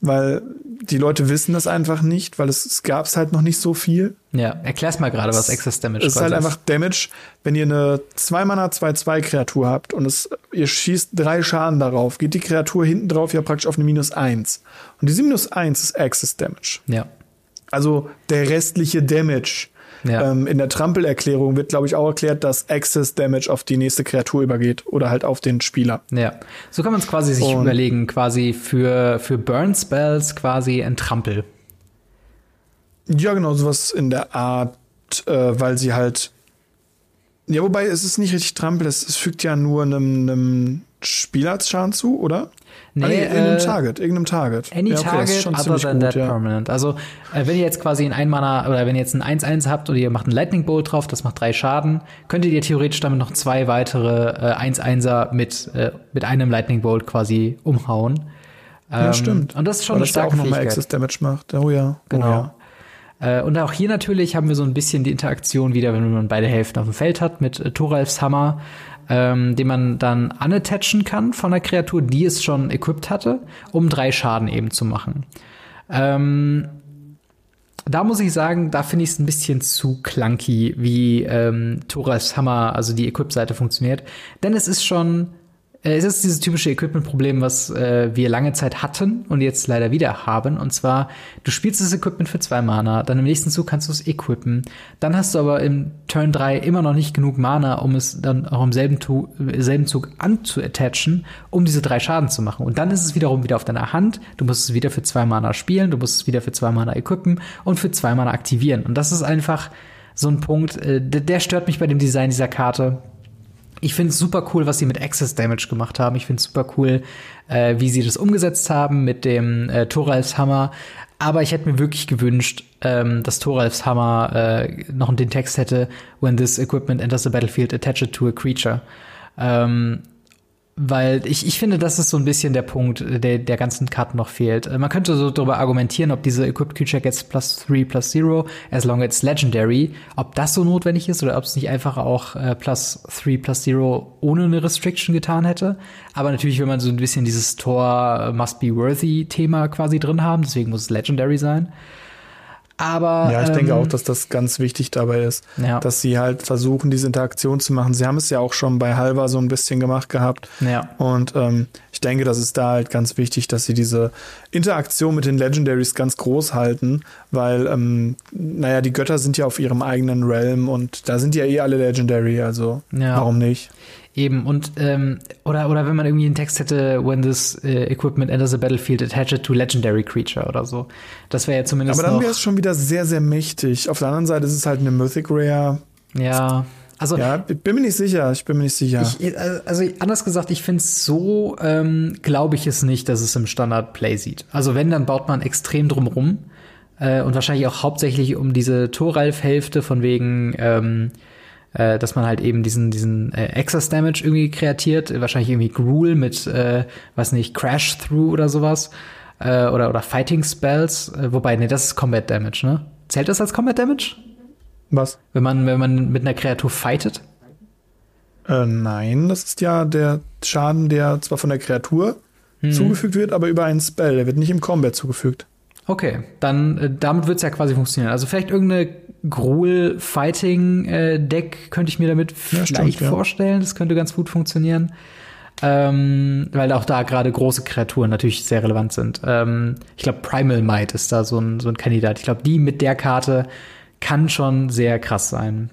Weil die Leute wissen das einfach nicht, weil es, es gab es halt noch nicht so viel. Ja, erklär's mal gerade, was Access Damage ist. Es ist halt einfach Damage, wenn ihr eine 2 Mana 2-2 Kreatur habt und es, ihr schießt drei Schaden darauf, geht die Kreatur hinten drauf ja praktisch auf eine minus 1. Und diese minus 1 ist Access Damage. Ja. Also der restliche Damage. Ja. ähm, in der Trampelerklärung wird, glaube ich, auch erklärt, dass Access Damage auf die nächste Kreatur übergeht oder halt auf den Spieler. Ja, so kann man es quasi sich Und überlegen, quasi für, für Burn Spells quasi ein Trampel. Ja, genau, sowas in der Art, äh, weil sie halt ja, wobei es ist nicht richtig Trampel, es, es fügt ja nur einem, einem zu, oder? Nee, ah, nee irgendeinem äh, Target, irgendeinem Target. Any ja, okay, Target other than gut, that ja. permanent. Also, äh, wenn ihr jetzt quasi ein Einmana oder wenn ihr jetzt ein 1-1 habt oder ihr macht einen Lightning Bolt drauf, das macht drei Schaden, könntet ihr theoretisch damit noch zwei weitere äh, 1-1er mit, äh, mit einem Lightning Bolt quasi umhauen. Ähm, ja, stimmt. Und das ist schon Weil eine starke das auch nochmal Access Damage macht. Oh ja. Oh genau. Ja. Äh, und auch hier natürlich haben wir so ein bisschen die Interaktion wieder, wenn man beide Hälften auf dem Feld hat, mit äh, Thoralfs Hammer, ähm, den man dann unattachen kann von der Kreatur, die es schon equipped hatte, um drei Schaden eben zu machen. Ähm, da muss ich sagen, da finde ich es ein bisschen zu clunky, wie ähm, Thoralfs Hammer, also die Equip-Seite funktioniert. Denn es ist schon es ist dieses typische Equipment-Problem, was äh, wir lange Zeit hatten und jetzt leider wieder haben. Und zwar, du spielst das Equipment für zwei Mana, dann im nächsten Zug kannst du es equippen. Dann hast du aber im Turn 3 immer noch nicht genug Mana, um es dann auch im selben, tu selben Zug anzuattachen, um diese drei Schaden zu machen. Und dann ist es wiederum wieder auf deiner Hand. Du musst es wieder für zwei Mana spielen, du musst es wieder für zwei Mana equippen und für zwei Mana aktivieren. Und das ist einfach so ein Punkt, äh, der stört mich bei dem Design dieser Karte ich finde es super cool, was sie mit Access Damage gemacht haben. Ich finde es super cool, äh, wie sie das umgesetzt haben mit dem äh, Thoralfs Hammer. Aber ich hätte mir wirklich gewünscht, ähm, dass Thoralfs Hammer äh, noch den Text hätte, when this equipment enters the battlefield, attach it to a creature. Ähm, weil ich, ich finde, das ist so ein bisschen der Punkt, der der ganzen Karten noch fehlt. Äh, man könnte so darüber argumentieren, ob diese Equipped Creature gets plus 3 plus 0, as long as it's legendary, ob das so notwendig ist oder ob es nicht einfach auch äh, plus 3 plus 0 ohne eine Restriction getan hätte. Aber natürlich will man so ein bisschen dieses Tor must be worthy Thema quasi drin haben, deswegen muss es legendary sein. Aber ja, ich ähm, denke auch, dass das ganz wichtig dabei ist, ja. dass sie halt versuchen, diese Interaktion zu machen. Sie haben es ja auch schon bei Halva so ein bisschen gemacht gehabt. Ja. Und ähm, ich denke, das ist da halt ganz wichtig, dass sie diese Interaktion mit den Legendaries ganz groß halten, weil, ähm, naja, die Götter sind ja auf ihrem eigenen Realm und da sind ja eh alle Legendary, also ja. warum nicht? Eben, und ähm, oder, oder wenn man irgendwie einen Text hätte, when this uh, equipment enters the battlefield, attach it to legendary creature oder so. Das wäre ja zumindest. Aber dann wäre es schon wieder sehr, sehr mächtig. Auf der anderen Seite ist es halt eine Mythic Rare. Ja. Also, ja, ich bin mir nicht sicher, ich bin mir nicht sicher. Ich, also anders gesagt, ich finde es so, ähm, glaube ich es nicht, dass es im Standard Play sieht. Also wenn, dann baut man extrem drumrum äh, und wahrscheinlich auch hauptsächlich um diese Toralf-Hälfte von wegen ähm, äh, dass man halt eben diesen, diesen äh, Access Damage irgendwie kreatiert, wahrscheinlich irgendwie Gruel mit, äh, weiß nicht, Crash Through oder sowas. Äh, oder, oder Fighting Spells. Äh, wobei, nee, das ist Combat Damage, ne? Zählt das als Combat Damage? Was? Wenn man, wenn man mit einer Kreatur fightet? Äh, nein, das ist ja der Schaden, der zwar von der Kreatur hm. zugefügt wird, aber über einen Spell. Der wird nicht im Combat zugefügt. Okay, dann äh, damit wird's ja quasi funktionieren. Also vielleicht irgendeine Gruel Fighting äh, Deck könnte ich mir damit ja, vielleicht stimmt, vorstellen. Ja. Das könnte ganz gut funktionieren. Ähm, weil auch da gerade große Kreaturen natürlich sehr relevant sind. Ähm, ich glaube, Primal Might ist da so ein, so ein Kandidat. Ich glaube, die mit der Karte kann schon sehr krass sein.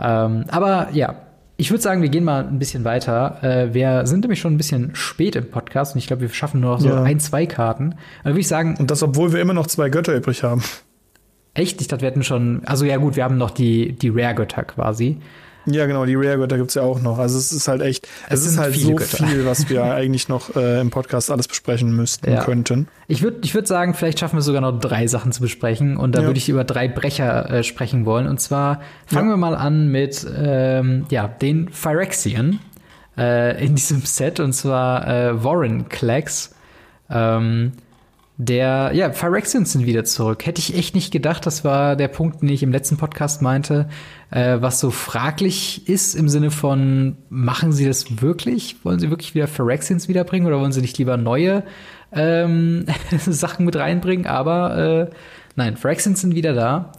Ähm, aber ja, ich würde sagen, wir gehen mal ein bisschen weiter. Äh, wir sind nämlich schon ein bisschen spät im Podcast und ich glaube, wir schaffen nur noch so ja. ein, zwei Karten. Dann würde ich sagen. Und das, obwohl wir immer noch zwei Götter übrig haben. Echt? Ich dachte, wir hätten schon. Also ja, gut, wir haben noch die, die Rare-Götter quasi. Ja, genau, die Rare-Götter gibt's ja auch noch. Also es ist halt echt, es, es ist halt so Götter. viel, was wir eigentlich noch äh, im Podcast alles besprechen müssten, ja. könnten. Ich würde ich würd sagen, vielleicht schaffen wir sogar noch drei Sachen zu besprechen und da ja. würde ich über drei Brecher äh, sprechen wollen. Und zwar fangen ja. wir mal an mit ähm, ja, den Phyrexian äh, in diesem Set und zwar äh, Warren Clax. Ähm, der, ja, Phyrexians sind wieder zurück. Hätte ich echt nicht gedacht. Das war der Punkt, den ich im letzten Podcast meinte, äh, was so fraglich ist im Sinne von, machen sie das wirklich? Wollen sie wirklich wieder Phyrexians wiederbringen oder wollen sie nicht lieber neue ähm, Sachen mit reinbringen? Aber äh, nein, Phyrexians sind wieder da.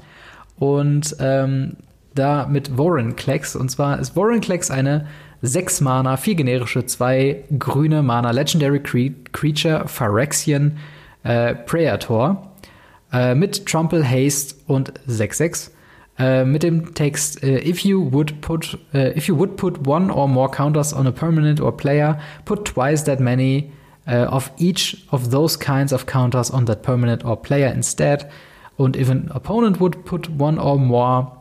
Und ähm, da mit Warren Klecks. Und zwar ist Warren Klecks eine 6 Mana, 4 generische, 2 grüne Mana Legendary Creature Phyrexian äh, Praetor äh, mit Trample, Haste und 6-6. äh, mit dem Text äh, If you would put äh, if you would put one or more counters on a permanent or player, put twice that many uh, of each of those kinds of counters on that permanent or player instead. Und if an opponent would put one or more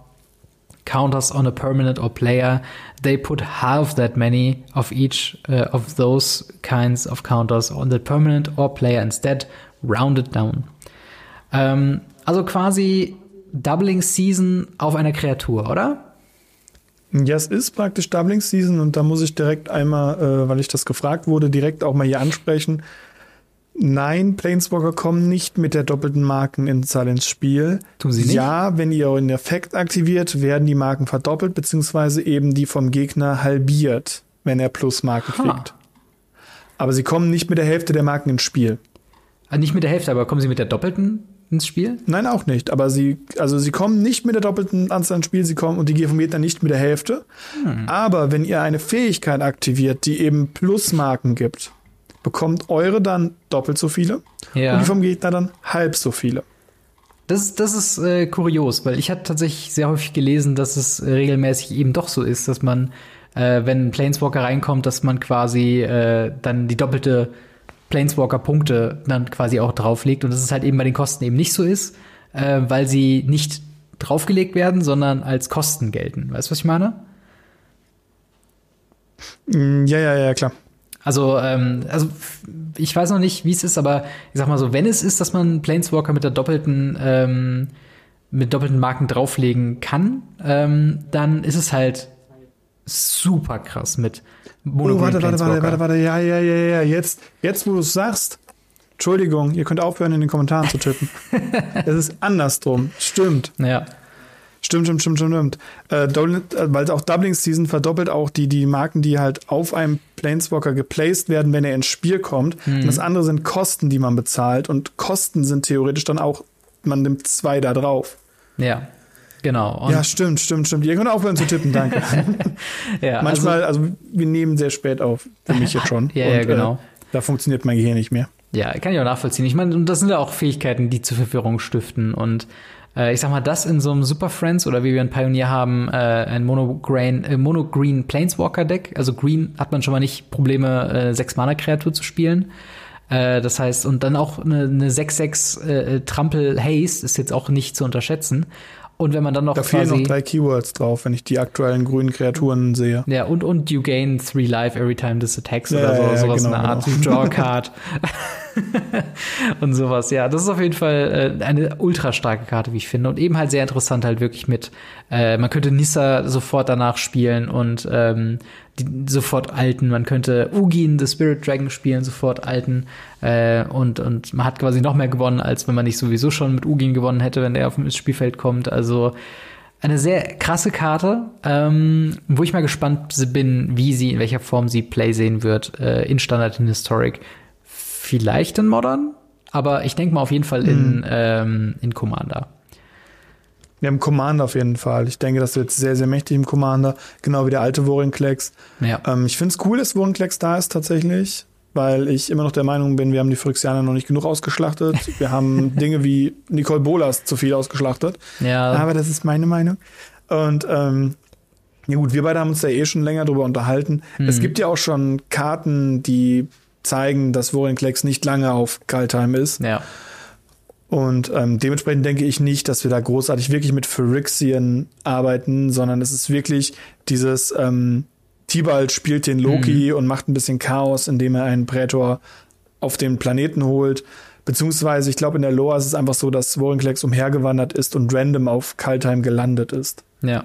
counters on a permanent or player, they put half that many of each uh, of those kinds of counters on the permanent or player instead, rounded down. Ähm, also quasi Doubling Season auf einer Kreatur, oder? Ja, es ist praktisch Doubling Season und da muss ich direkt einmal, äh, weil ich das gefragt wurde, direkt auch mal hier ansprechen. Nein, Planeswalker kommen nicht mit der doppelten Markenzahl ins Spiel. Tun sie nicht? Ja, wenn ihr euren Effekt aktiviert, werden die Marken verdoppelt, beziehungsweise eben die vom Gegner halbiert, wenn er Plusmarken Ha. kriegt. Aber sie kommen nicht mit der Hälfte der Marken ins Spiel. Ah, nicht mit der Hälfte, aber kommen sie mit der doppelten ins Spiel? Nein, auch nicht. Aber sie, also sie kommen nicht mit der doppelten Anzahl ins Spiel, sie kommen und die vom Gegner nicht mit der Hälfte. Hm. Aber wenn ihr eine Fähigkeit aktiviert, die eben Plusmarken gibt, bekommt eure dann doppelt so viele Ja. und die vom Gegner dann halb so viele. Das, das ist äh, kurios, weil ich hatte tatsächlich sehr häufig gelesen, dass es regelmäßig eben doch so ist, dass man, äh, wenn ein Planeswalker reinkommt, dass man quasi äh, dann die doppelte Planeswalker-Punkte dann quasi auch drauflegt und dass es halt eben bei den Kosten eben nicht so ist, äh, weil sie nicht draufgelegt werden, sondern als Kosten gelten. Weißt du, was ich meine? Mm, Ja, ja, ja, klar. Also, ähm, also ich weiß noch nicht, wie es ist, aber ich sag mal so, wenn es ist, dass man Planeswalker mit der doppelten, ähm, mit doppelten Marken drauflegen kann, ähm, dann ist es halt super krass mit Oh, warte, warte, warte, warte, warte, ja, ja, ja, ja. Jetzt, jetzt wo du es sagst, Entschuldigung, ihr könnt aufhören, in den Kommentaren zu tippen. es ist andersrum. Stimmt. Ja, Stimmt, stimmt, stimmt, stimmt, stimmt. Äh, äh, weil auch Doubling Season verdoppelt auch die, die Marken, die halt auf einem Planeswalker geplaced werden, wenn er ins Spiel kommt. Und das andere sind Kosten, die man bezahlt. Und Kosten sind theoretisch dann auch, man nimmt zwei da drauf. ja, genau. Und, ja, stimmt, stimmt, stimmt. Ihr könnt aufhören zu tippen, danke. ja, Manchmal, also, wir nehmen sehr spät auf, für mich jetzt schon. Ja, ja, Und, genau. Äh, da funktioniert mein Gehirn nicht mehr. Ja, kann ich auch nachvollziehen. Ich meine, und das sind ja auch Fähigkeiten, die zur Verwirrung stiften. Und äh, ich sag mal, das in so einem Super Friends oder wie wir ein Pioneer haben, äh, ein Mono-Green äh, Mono Planeswalker-Deck. Also Green hat man schon mal nicht Probleme, äh, sechs Mana-Kreatur zu spielen. Äh, das heißt, und dann auch eine, eine 6-6 äh, Trampel Haste ist jetzt auch nicht zu unterschätzen. Und wenn man dann noch Da fehlen noch drei Keywords drauf, wenn ich die aktuellen grünen Kreaturen sehe. ja, und, und you gain three life every time this attacks Ja, oder so, ja, sowas genau, in der Art. genau. Draw card. und sowas, ja. Das ist auf jeden Fall äh, eine ultra starke Karte, wie ich finde. Und eben halt sehr interessant halt wirklich mit, äh, man könnte Nissa sofort danach spielen und ähm, die, sofort alten. Man könnte Ugin, the Spirit Dragon spielen, sofort alten. Äh, und, und man hat quasi noch mehr gewonnen, als wenn man nicht sowieso schon mit Ugin gewonnen hätte, wenn der auf dem Spielfeld kommt. Also eine sehr krasse Karte, ähm, wo ich mal gespannt bin, wie sie, in welcher Form sie Play sehen wird, äh, in Standard, in Historic. Vielleicht in Modern, aber ich denke mal auf jeden Fall in, ähm, in Commander. Wir haben Commander auf jeden Fall. Ich denke, das wird sehr, sehr mächtig im Commander. Genau wie der alte Vorinklex. Ja. Ähm, ich finde es cool, dass Vorinklex da ist tatsächlich, weil ich immer noch der Meinung bin, wir haben die Phyrexianer noch nicht genug ausgeschlachtet. Wir haben Dinge wie Nicole Bolas zu viel ausgeschlachtet. ja, Aber das ist meine Meinung. Und ähm, ja gut, wir beide haben uns da eh schon länger drüber unterhalten. Es gibt ja auch schon Karten, die zeigen, dass Vorinklex nicht lange auf Kaltheim ist. ja. Und ähm, dementsprechend denke ich nicht, dass wir da großartig wirklich mit Phyrexian arbeiten, sondern es ist wirklich dieses ähm, Tibalt spielt den Loki und macht ein bisschen Chaos, indem er einen Prätor auf den Planeten holt. Beziehungsweise, ich glaube, in der Lore ist es einfach so, dass Vorinclex umhergewandert ist und random auf Kaltheim gelandet ist. Ja.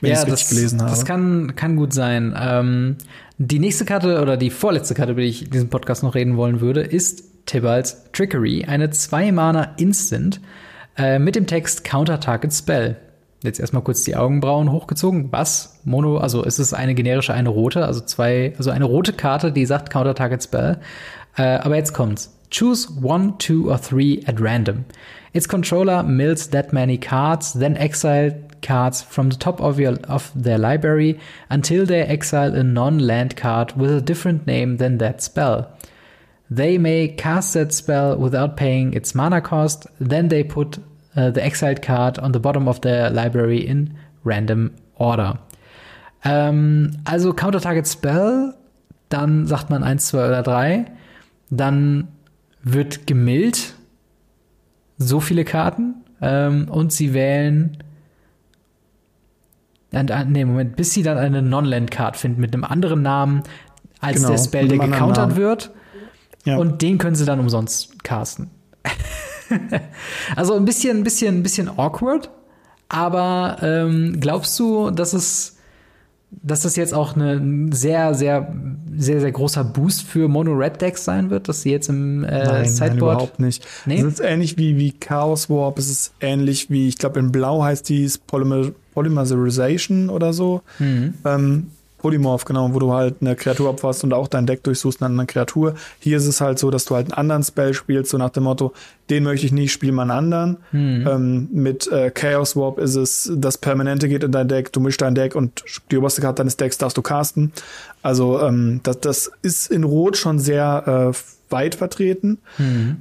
Wenn ja, richtig das, gelesen habe. das kann, kann gut sein. Ähm, die nächste Karte oder die vorletzte Karte, über die ich in diesem Podcast noch reden wollen würde, ist Tibalt's Trickery, eine 2-Mana-Instant äh, mit dem Text Counter Target Spell. Jetzt erstmal kurz die Augenbrauen hochgezogen. Was? Mono, also es ist eine generische, eine rote, also zwei, also eine rote Karte, die sagt Counter Target Spell. Äh, aber jetzt kommt's. Choose one, two or three at random. Its controller mills that many cards, then exile cards from the top of your of their library until they exile a non-land card with a different name than that spell. They may cast that spell without paying its mana cost. Then they put uh, the exiled card on the bottom of the library in random order. Ähm, also Counter-Target Spell, dann sagt man 1, 2 oder 3, dann wird gemillt so viele Karten ähm, und sie wählen nee, Moment, bis sie dann eine Non-Land-Card finden mit einem anderen Namen als genau, der Spell, der gecountert wird. Ja. Und den können sie dann umsonst casten. also ein bisschen, ein bisschen, ein bisschen awkward. Aber ähm, glaubst du, dass es dass das jetzt auch ein sehr, sehr, sehr, sehr großer Boost für Mono-Red-Decks sein wird, dass sie jetzt im äh, nein, Sideboard. Nein, überhaupt nicht. Nee? Es ist ähnlich wie, wie Chaos Warp, es ist ähnlich wie, ich glaube, in Blau heißt dies Polymer Polymerization oder so. Mhm. Ähm, Polymorph, genau, wo du halt eine Kreatur abfasst und auch dein Deck durchsuchst nach einer Kreatur. Hier ist es halt so, dass du halt einen anderen Spell spielst, so nach dem Motto, den möchte ich nicht, spiel mal einen anderen. Mhm. Ähm, mit äh, Chaos Warp ist es, das Permanente geht in dein Deck, du mischst dein Deck und die oberste Karte deines Decks darfst du casten. Also ähm, das, das ist in Rot schon sehr äh, weit vertreten. Mhm.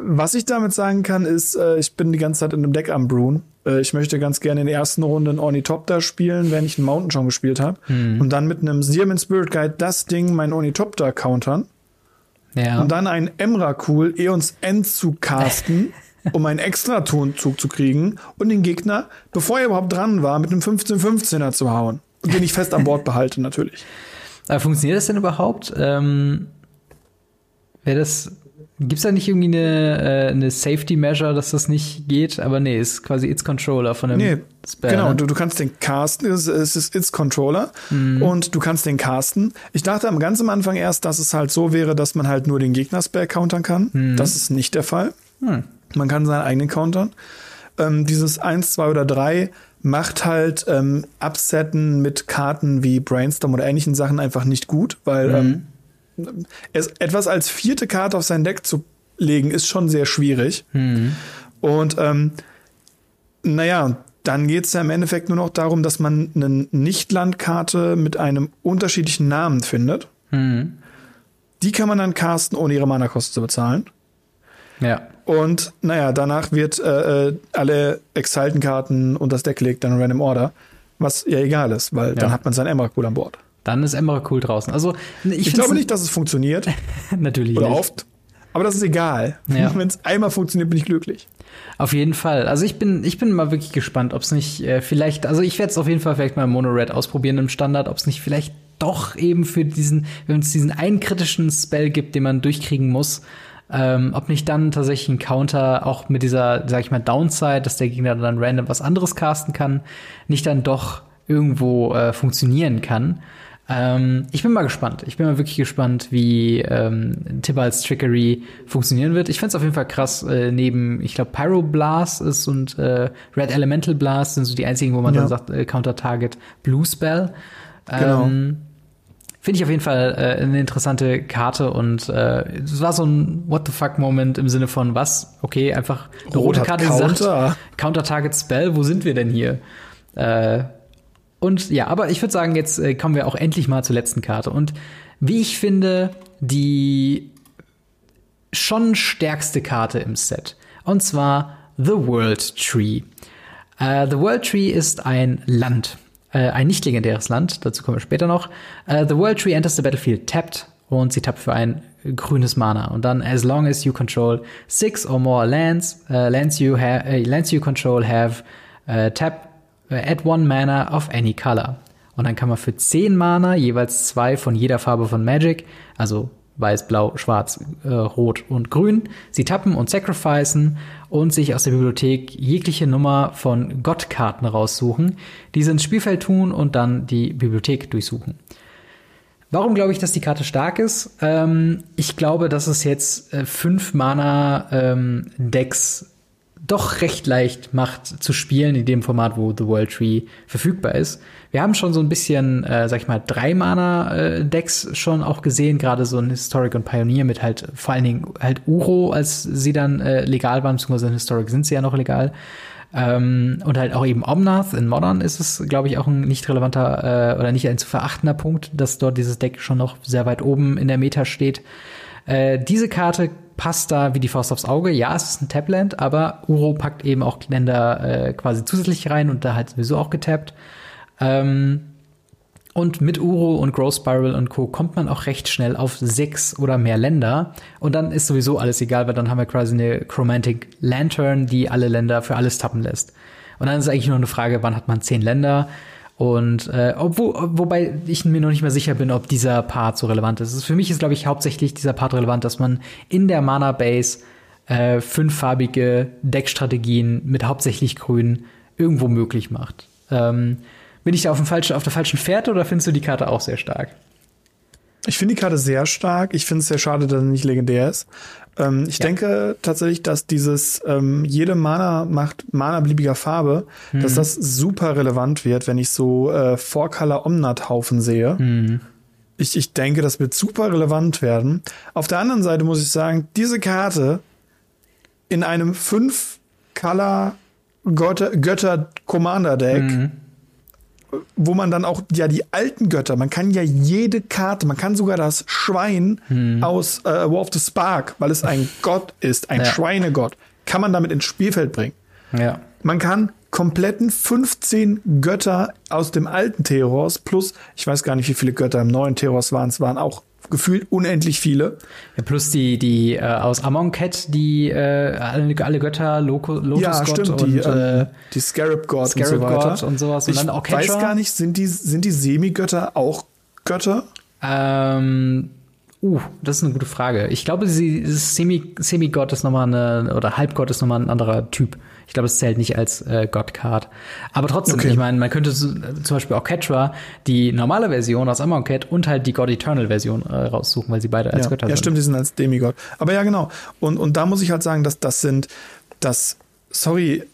Was ich damit sagen kann, ist, äh, ich bin die ganze Zeit in einem Deck am Brewen äh, ich möchte ganz gerne in der ersten Runde einen Ornithopter spielen, wenn ich einen Mountain schon gespielt habe. Mhm. Und dann mit einem Searman Spirit Guide das Ding, meinen Ornithopter countern. Ja. Und dann einen Emrakul Eons End zu casten, um einen extra Tonzug zu kriegen und den Gegner, bevor er überhaupt dran war, mit einem 15-15er zu hauen. Und den ich fest an Bord behalte, natürlich. Aber funktioniert das denn überhaupt? Ähm, Wäre das Gibt es da nicht irgendwie eine, äh, eine Safety Measure, dass das nicht geht? Aber nee, ist quasi Its Controller von dem nee, Spell. Genau, ne? du, du kannst den casten, es, ist Its Controller mhm. und du kannst den casten. Ich dachte am ganz am Anfang erst, dass es halt so wäre, dass man halt nur den Gegner-Spell countern kann. Mhm. Das ist nicht der Fall. Mhm. Man kann seinen eigenen countern. Ähm, dieses 1, 2 oder 3 macht halt ähm, Upsetten mit Karten wie Brainstorm oder ähnlichen Sachen einfach nicht gut, weil ähm, mhm es, etwas als vierte Karte auf sein Deck zu legen, ist schon sehr schwierig. Mhm. Und ähm, naja, dann geht es ja im Endeffekt nur noch darum, dass man eine Nicht-Landkarte mit einem unterschiedlichen Namen findet. Mhm. Die kann man dann casten, ohne ihre Mana-Kosten zu bezahlen. Ja. Und naja, danach wird äh, äh alle Exalten-Karten und das Deck legt dann in Random Order, was ja egal ist, weil ja. dann hat man sein Emrakul an Bord. Dann ist Emrakul draußen. Also ich, ich glaube nicht, dass es funktioniert. Natürlich. Oder nicht. oft. Aber das ist egal. Ja. Wenn es einmal funktioniert, bin ich glücklich. Auf jeden Fall. Also ich bin, ich bin mal wirklich gespannt, ob es nicht äh, vielleicht, also ich werde es auf jeden Fall vielleicht mal Mono Red ausprobieren im Standard, ob es nicht vielleicht doch eben für diesen, wenn es diesen einen kritischen Spell gibt, den man durchkriegen muss, ähm, ob nicht dann tatsächlich ein Counter auch mit dieser, sag ich mal, Downside, dass der Gegner dann random was anderes casten kann, nicht dann doch irgendwo äh, funktionieren kann. Ähm, ich bin mal gespannt. Ich bin mal wirklich gespannt, wie ähm, Tibalds Trickery funktionieren wird. Ich fände auf jeden Fall krass, äh, neben, ich glaube, Pyroblast ist und äh, Red Elemental Blast sind so die einzigen, wo man ja. dann sagt, äh, Counter-Target Blue Spell. Genau. Ähm, Finde ich auf jeden Fall äh, eine interessante Karte und äh, es war so ein What the fuck Moment im Sinne von was? Okay, einfach eine rote Karte Counter. sagt Counter Target Spell, wo sind wir denn hier? Äh, und ja, aber ich würde sagen, jetzt äh, kommen wir auch endlich mal zur letzten Karte. Und wie ich finde, die schon stärkste Karte im Set. Und zwar The World Tree. Uh, The World Tree ist ein Land. Uh, ein nicht legendäres Land, dazu kommen wir später noch. Uh, the World Tree enters the battlefield tapped und sie tappt für ein grünes Mana. Und dann, as long as you control six or more lands, lands, you lands you control have tap äh, add one Mana of any color. Und dann kann man für 10 Mana jeweils zwei von jeder Farbe von Magic, also weiß, blau, schwarz, äh, rot und grün, sie tappen und sacrificen und sich aus der Bibliothek jegliche Nummer von Gottkarten raussuchen, diese ins Spielfeld tun und dann die Bibliothek durchsuchen. Warum glaube ich, dass die Karte stark ist? Ähm, ich glaube, dass es jetzt äh, fünf Mana ähm, Decks doch recht leicht macht zu spielen in dem Format, wo The World Tree verfügbar ist. Wir haben schon so ein bisschen, äh, sag ich mal, drei Mana-Decks äh, schon auch gesehen, gerade so ein Historic und Pioneer mit halt vor allen Dingen halt Uro, als sie dann äh, legal waren, beziehungsweise in Historic sind sie ja noch legal. Ähm, und halt auch eben Omnath in Modern ist es, glaube ich, auch ein nicht relevanter äh, oder nicht ein zu verachtender Punkt, dass dort dieses Deck schon noch sehr weit oben in der Meta steht. Äh, diese Karte passt da wie die Faust aufs Auge. Ja, es ist ein Tabland, aber Uro packt eben auch Länder äh, quasi zusätzlich rein und da halt sowieso auch getappt. Ähm, und mit Uro und Growth Spiral und Co. kommt man auch recht schnell auf sechs oder mehr Länder. Und dann ist sowieso alles egal, weil dann haben wir quasi eine Chromatic Lantern, die alle Länder für alles tappen lässt. Und dann ist eigentlich nur eine Frage, wann hat man zehn Länder? Und äh, obwohl, wobei ich mir noch nicht mehr sicher bin, ob dieser Part so relevant ist. Für mich ist, glaube ich, hauptsächlich dieser Part relevant, dass man in der Mana Base äh, fünffarbige Deckstrategien mit hauptsächlich Grün irgendwo möglich macht. Ähm, bin ich da auf, dem falschen, auf der falschen Fährte oder findest du die Karte auch sehr stark? Ich finde die Karte sehr stark. Ich finde es sehr schade, dass sie nicht legendär ist. Ähm, ich ja. denke tatsächlich, dass dieses ähm, jede Mana macht Mana beliebiger Farbe, mhm. dass das super relevant wird, wenn ich so äh, Four-Color Omnat-Haufen sehe. Mhm. Ich, ich denke, das wird super relevant werden. Auf der anderen Seite muss ich sagen, diese Karte in einem 5-Color Götter-Commander-Deck mhm wo man dann auch ja die alten Götter, man kann ja jede Karte, man kann sogar das Schwein hm. aus äh, War of the Spark, weil es ein Gott ist, ein ja. Schweinegott, kann man damit ins Spielfeld bringen. Ja. Man kann kompletten 15 Götter aus dem alten Theros plus, ich weiß gar nicht, wie viele Götter im neuen Theros waren, es waren auch gefühlt unendlich viele. Ja, plus die, die äh, aus Amonkhet, die äh, alle, alle Götter, Loco, Lotus ja, stimmt, und die, ähm, die Scarab God Scarab und so weiter. God und sowas. Und ich dann auch weiß gar nicht, sind die, sind die Semigötter auch Götter? Ähm, uh, das ist eine gute Frage. Ich glaube, sie, Semi, Semigott ist nochmal eine, oder Halbgott ist nochmal ein anderer Typ. Ich glaube, es zählt nicht als äh, God-Card. Aber trotzdem, okay. ich meine, man könnte zum Beispiel auch Ketra, die normale Version aus Amonkhet und halt die God Eternal-Version äh, raussuchen, weil sie beide als ja. Götter sind. Ja, stimmt, die sind als Demigod. Aber ja, genau. Und, und da muss ich halt sagen, dass das sind, das, sorry,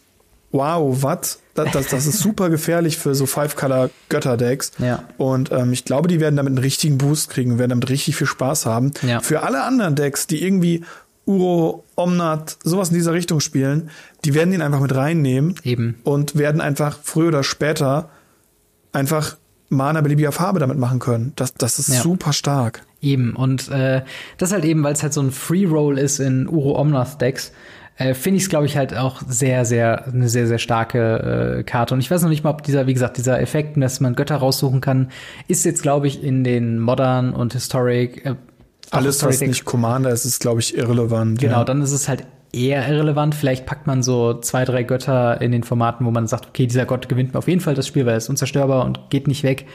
wow, was? Das, das, das ist super gefährlich für so Five-Color-Götter-Decks. Ja. Und ähm, ich glaube, die werden damit einen richtigen Boost kriegen, werden damit richtig viel Spaß haben. Ja. Für alle anderen Decks, die irgendwie Uro, Omnat, sowas in dieser Richtung spielen, die werden ihn einfach mit reinnehmen. Eben. Und werden einfach früher oder später einfach Mana beliebiger Farbe damit machen können. Das, das ist ja. super stark. Eben. Und äh, das halt eben, weil es halt so ein Free Roll ist in Uro Omnath Decks, äh, finde ich es, glaube ich, halt auch sehr, sehr, eine sehr, sehr starke äh, Karte. Und ich weiß noch nicht mal, ob dieser, wie gesagt, dieser Effekt, dass man Götter raussuchen kann, ist jetzt, glaube ich, in den Modern und Historic äh, alles, was nicht Commander ist, ist, glaube ich, irrelevant. Genau, ja. dann ist es halt eher irrelevant. Vielleicht packt man so zwei, drei Götter in den Formaten, wo man sagt, okay, dieser Gott gewinnt auf jeden Fall das Spiel, weil er ist unzerstörbar und geht nicht weg.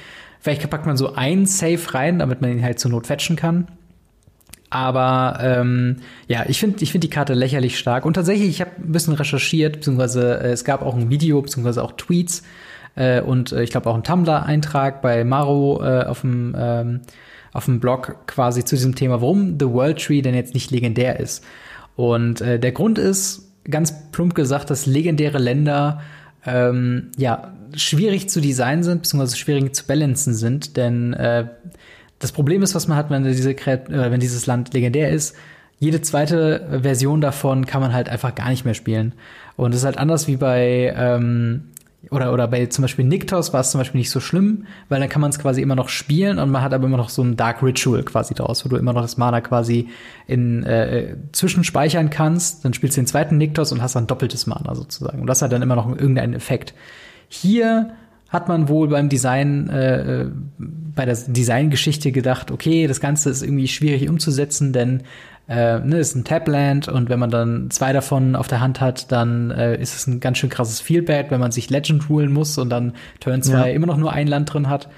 Vielleicht packt man so ein Safe rein, damit man ihn halt zur Not fetchen kann. Aber ähm, ja, ich finde ich find die Karte lächerlich stark. Und tatsächlich, ich habe ein bisschen recherchiert, beziehungsweise äh, es gab auch ein Video, beziehungsweise auch Tweets äh, und äh, ich glaube auch einen Tumblr-Eintrag bei Maro äh, auf dem ähm, auf dem Blog quasi zu diesem Thema, warum The World Tree denn jetzt nicht legendär ist. Und äh, der Grund ist, ganz plump gesagt, dass legendäre Länder ähm, ja schwierig zu designen sind, beziehungsweise schwierig zu balancen sind, denn äh, das Problem ist, was man hat, wenn, diese, äh, wenn dieses Land legendär ist, jede zweite Version davon kann man halt einfach gar nicht mehr spielen. Und es ist halt anders wie bei ähm, oder, oder bei zum Beispiel Niktos war es zum Beispiel nicht so schlimm, weil dann kann man es quasi immer noch spielen und man hat aber immer noch so ein Dark Ritual quasi draus, wo du immer noch das Mana quasi in äh, zwischenspeichern kannst, dann spielst du den zweiten Niktos und hast dann doppeltes Mana sozusagen. Und das hat dann immer noch irgendeinen Effekt. Hier hat man wohl beim Design, äh, bei der Designgeschichte gedacht, okay, das Ganze ist irgendwie schwierig umzusetzen, denn äh, ne, ist ein Tabland und wenn man dann zwei davon auf der Hand hat, dann äh, ist es ein ganz schön krasses Feelbad, wenn man sich Legend rulen muss und dann Turn 2 ja. immer noch nur ein Land drin hat.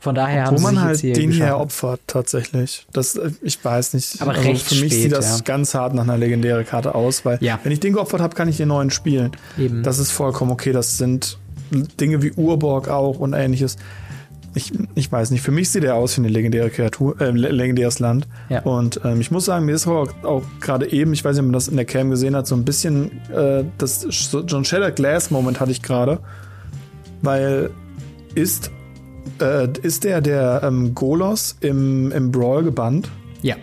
Von daher haben Wo man halt den geschaffen. hier opfert tatsächlich. Das äh, ich weiß nicht. Aber also recht für mich spät, sieht das ja. ganz hart nach einer legendären Karte aus, weil ja. wenn ich den geopfert habe, kann ich den neuen spielen. Eben. Das ist vollkommen okay. Das sind Dinge wie Urborg auch und ähnliches ich, ich weiß nicht, für mich sieht er aus wie eine legendäre Kreatur, äh, legendäres Land. Ja. Und ähm, ich muss sagen, mir ist auch, auch gerade eben, ich weiß nicht, ob man das in der Cam gesehen hat, so ein bisschen äh, das so John Shadow Glass Moment hatte ich gerade. Weil ist, äh, ist der der ähm, Golos im, im Brawl gebannt? Ja.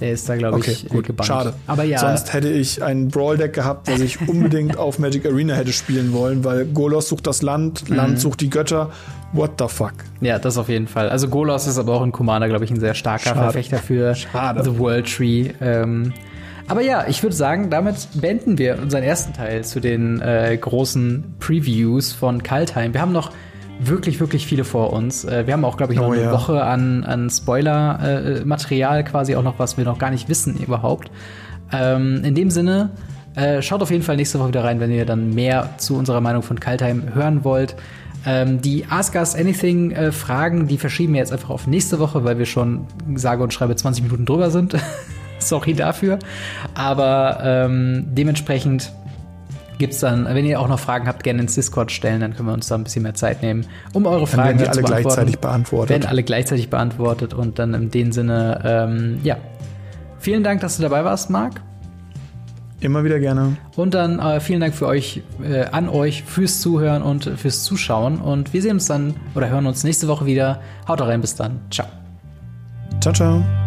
Der ist da, glaube okay, ich, gut. gebannt. Schade. Aber ja. Sonst hätte ich ein Brawl-Deck gehabt, das ich unbedingt auf Magic Arena hätte spielen wollen, weil Golos sucht das Land, Land mhm. sucht die Götter. What the fuck? Ja, das auf jeden Fall. Also Golos ist aber auch in Commander, glaube ich, ein sehr starker Schade. Verfechter für Schade. The World Tree. Ähm, Aber ja, ich würde sagen, damit beenden wir unseren ersten Teil zu den äh, großen Previews von Kaltheim. Wir haben noch wirklich, wirklich viele vor uns. Äh, wir haben auch, glaube ich, noch oh, eine ja. Woche an, an Spoiler-Material, äh, quasi auch noch, was wir noch gar nicht wissen überhaupt. Ähm, in dem Sinne, äh, schaut auf jeden Fall nächste Woche wieder rein, wenn ihr dann mehr zu unserer Meinung von Kaltheim hören wollt. Ähm, die Ask Us Anything äh, Fragen, die verschieben wir jetzt einfach auf nächste Woche, weil wir schon sage und schreibe 20 Minuten drüber sind. Sorry dafür. Aber ähm, dementsprechend gibt's dann, wenn ihr auch noch Fragen habt, gerne ins Discord stellen, dann können wir uns da ein bisschen mehr Zeit nehmen, um eure Fragen dann werden die alle gleichzeitig beantwortet. Werden alle gleichzeitig beantwortet und dann in dem Sinne, ähm, ja. Vielen Dank, dass du dabei warst, Marc. Immer wieder gerne. Und dann äh, vielen Dank für euch, äh, an euch fürs Zuhören und fürs Zuschauen. Und wir sehen uns dann oder hören uns nächste Woche wieder. Haut rein, bis dann. Ciao. Ciao, ciao.